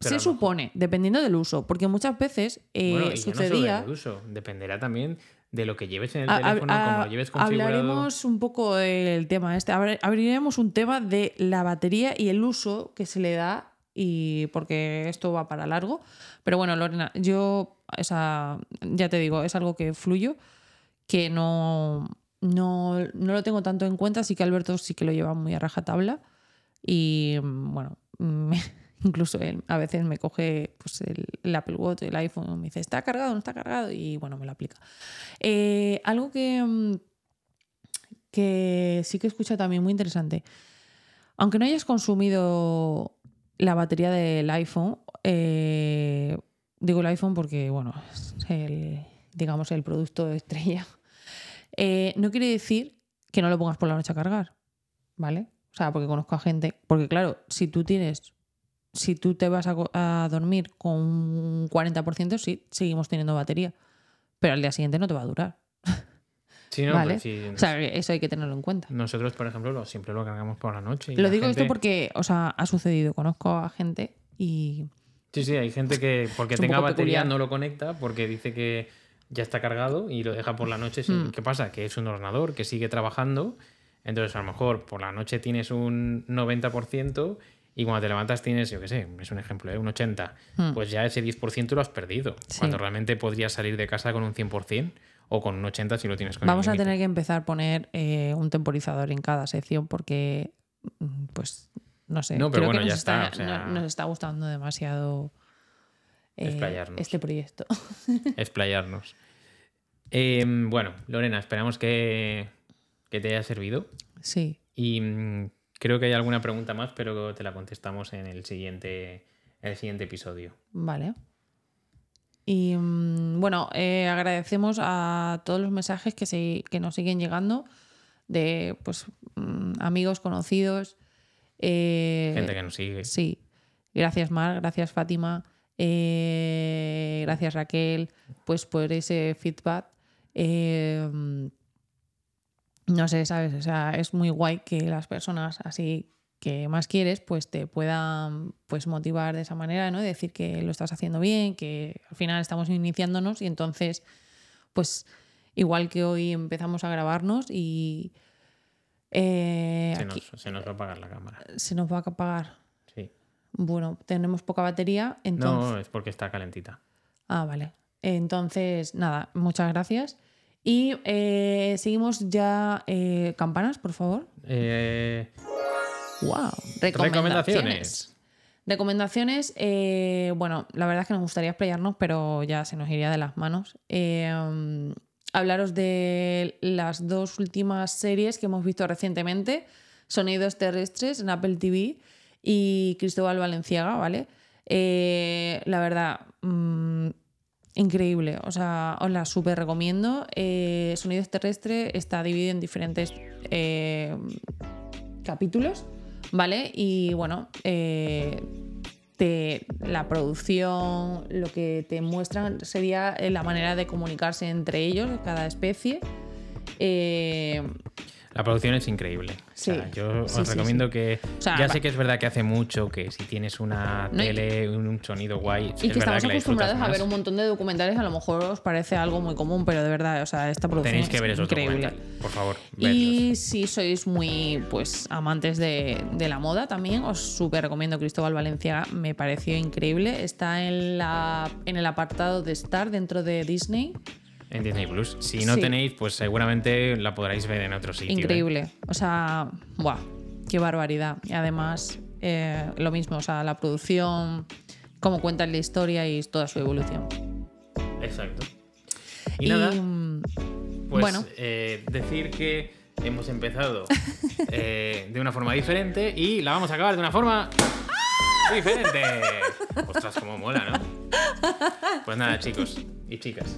Pero se supone, dependiendo del uso, porque muchas veces eh, bueno, y ya no solo sucedía. del uso, dependerá también de lo que lleves en el A- teléfono, a- como lo lleves configurado. hablaremos un poco del tema este. Abri- Abriremos un tema de la batería y el uso que se le da, y porque esto va para largo. Pero bueno, Lorena, yo esa, ya te digo, es algo que fluyo, que no, no, no lo tengo tanto en cuenta, así que Alberto sí que lo lleva muy a rajatabla. Y mm, bueno, me- incluso él a veces me coge pues, el, Apple Watch, el iPhone, me dice, ¿está cargado no está cargado? Y bueno, me lo aplica. Eh, algo que, mm, que sí que escucha también muy interesante. Aunque no hayas consumido la batería del iPhone, eh, digo el iPhone porque, bueno, es el, digamos el producto estrella, eh, no quiere decir que no lo pongas por la noche a cargar, ¿vale? O sea, porque conozco a gente, porque claro, si tú tienes, si tú te vas a, a dormir con un 40%, sí, seguimos teniendo batería, pero al día siguiente no te va a durar. Sí, no, ¿vale? pero sí, O sea, eso hay que tenerlo en cuenta. nosotros, por ejemplo, lo, siempre lo cargamos por la noche. y Lo la digo esto gente- porque, o sea, ha sucedido. Conozco a gente y. Sí, sí, hay gente que porque tenga batería peculiar. no lo conecta porque dice que ya está cargado y lo deja por la noche. sin- Mm. ¿Qué pasa? Que es un ordenador que sigue trabajando. Entonces, a lo mejor por la noche tienes un 90% y cuando te levantas tienes, yo qué sé, es un ejemplo, ¿eh? un 80%. Mm. Pues ya ese 10% lo has perdido. Sí. Cuando realmente podrías salir de casa con un 100% o con un 80% si lo tienes con el Vamos a tener que empezar a poner eh, un temporizador en cada sección porque, mm, pues, no sé. No, pero creo que bueno, nos ya está, está, o sea- no- nos está gustando demasiado eh, este proyecto. explayarnos. Eh, bueno, Lorena, esperamos que, que te haya servido. sí. Y mm, creo que hay alguna pregunta más, pero te la contestamos en el siguiente, en el siguiente episodio. Vale. Y mm, bueno, eh, agradecemos a todos los mensajes que, se, que nos siguen llegando de pues mm, amigos, conocidos. eh, Gente que nos sigue. Sí. Gracias, Mar, gracias, Fátima. eh, gracias, Raquel, pues por ese feedback. No sé, ¿sabes? O sea, es muy guay que las personas así que más quieres, pues te puedan pues motivar de esa manera, ¿no? Decir que lo estás haciendo bien, que al final estamos iniciándonos y entonces, pues igual que hoy empezamos a grabarnos y eh, Se nos, se nos va a apagar la cámara. se nos va a apagar. Sí. Bueno, tenemos poca batería, entonces... No, es porque está calentita. Ah, vale. Entonces, nada, muchas gracias. Y eh, seguimos ya eh, campanas, por favor. Eh, ¡Wow! recomendaciones. Recomendaciones, eh, bueno, la verdad es que nos gustaría explayarnos, pero ya se nos iría de las manos. Eh, hablaros de las dos últimas series que hemos visto recientemente, Sonidos Terrestres en Apple TV y Cristóbal Valenciaga, ¿vale? Eh, la verdad, mm, increíble, o sea, os la súper recomiendo. Eh, Sonidos Terrestres está dividido en diferentes eh, capítulos, ¿vale? Y bueno, eh, te- la producción, lo que te muestran sería la manera de comunicarse entre ellos, cada especie. Eh, La producción es increíble. Sí. O sea, yo Sí, os sí, recomiendo sí. que. O sea, ya sé que es verdad que hace mucho que si tienes una No, tele, un, un sonido guay. Y es que estamos que acostumbrados a ver un montón de documentales, a lo mejor os parece algo muy común, pero de verdad, o sea, esta producción Tenéis que es ver esos increíble. Por favor, verlos. Y si sois muy pues amantes de, de la moda también, os súper recomiendo Cristóbal Valencia, me pareció increíble. Está en, la, en el apartado de Star dentro de Disney. En Disney Plus. Si no Sí. tenéis, pues seguramente la podréis ver en otro sitio. ¿eh? Increíble. O sea, ¡buah! ¡Qué barbaridad! Y además, eh, lo mismo, o sea, la producción, cómo cuentan la historia y toda su evolución. Exacto. Y, nada, mm, pues bueno. eh, decir que hemos empezado de una forma diferente y la vamos a acabar de una forma diferente. Ostras, cómo mola, ¿no? Pues nada, chicos y chicas.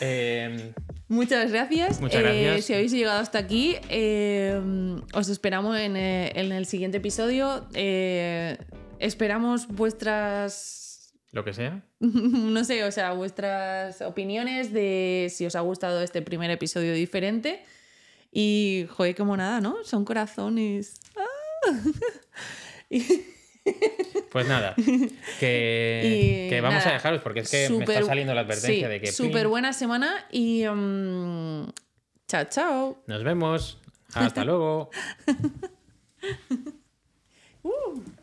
Eh, Muchas gracias. Muchas Eh, gracias. si habéis llegado hasta aquí, eh, os esperamos en, eh, en el siguiente episodio. Eh, esperamos vuestras, lo que sea. no sé, o sea, vuestras opiniones de si os ha gustado este primer episodio diferente. Y, joder, como nada, ¿no? Son corazones. ¡Ah! Y- Pues nada, que, vamos nada, a dejaros porque es que me está saliendo la advertencia sí, de que... Súper buena semana y. mm, chao, chao. Nos vemos. Hasta luego.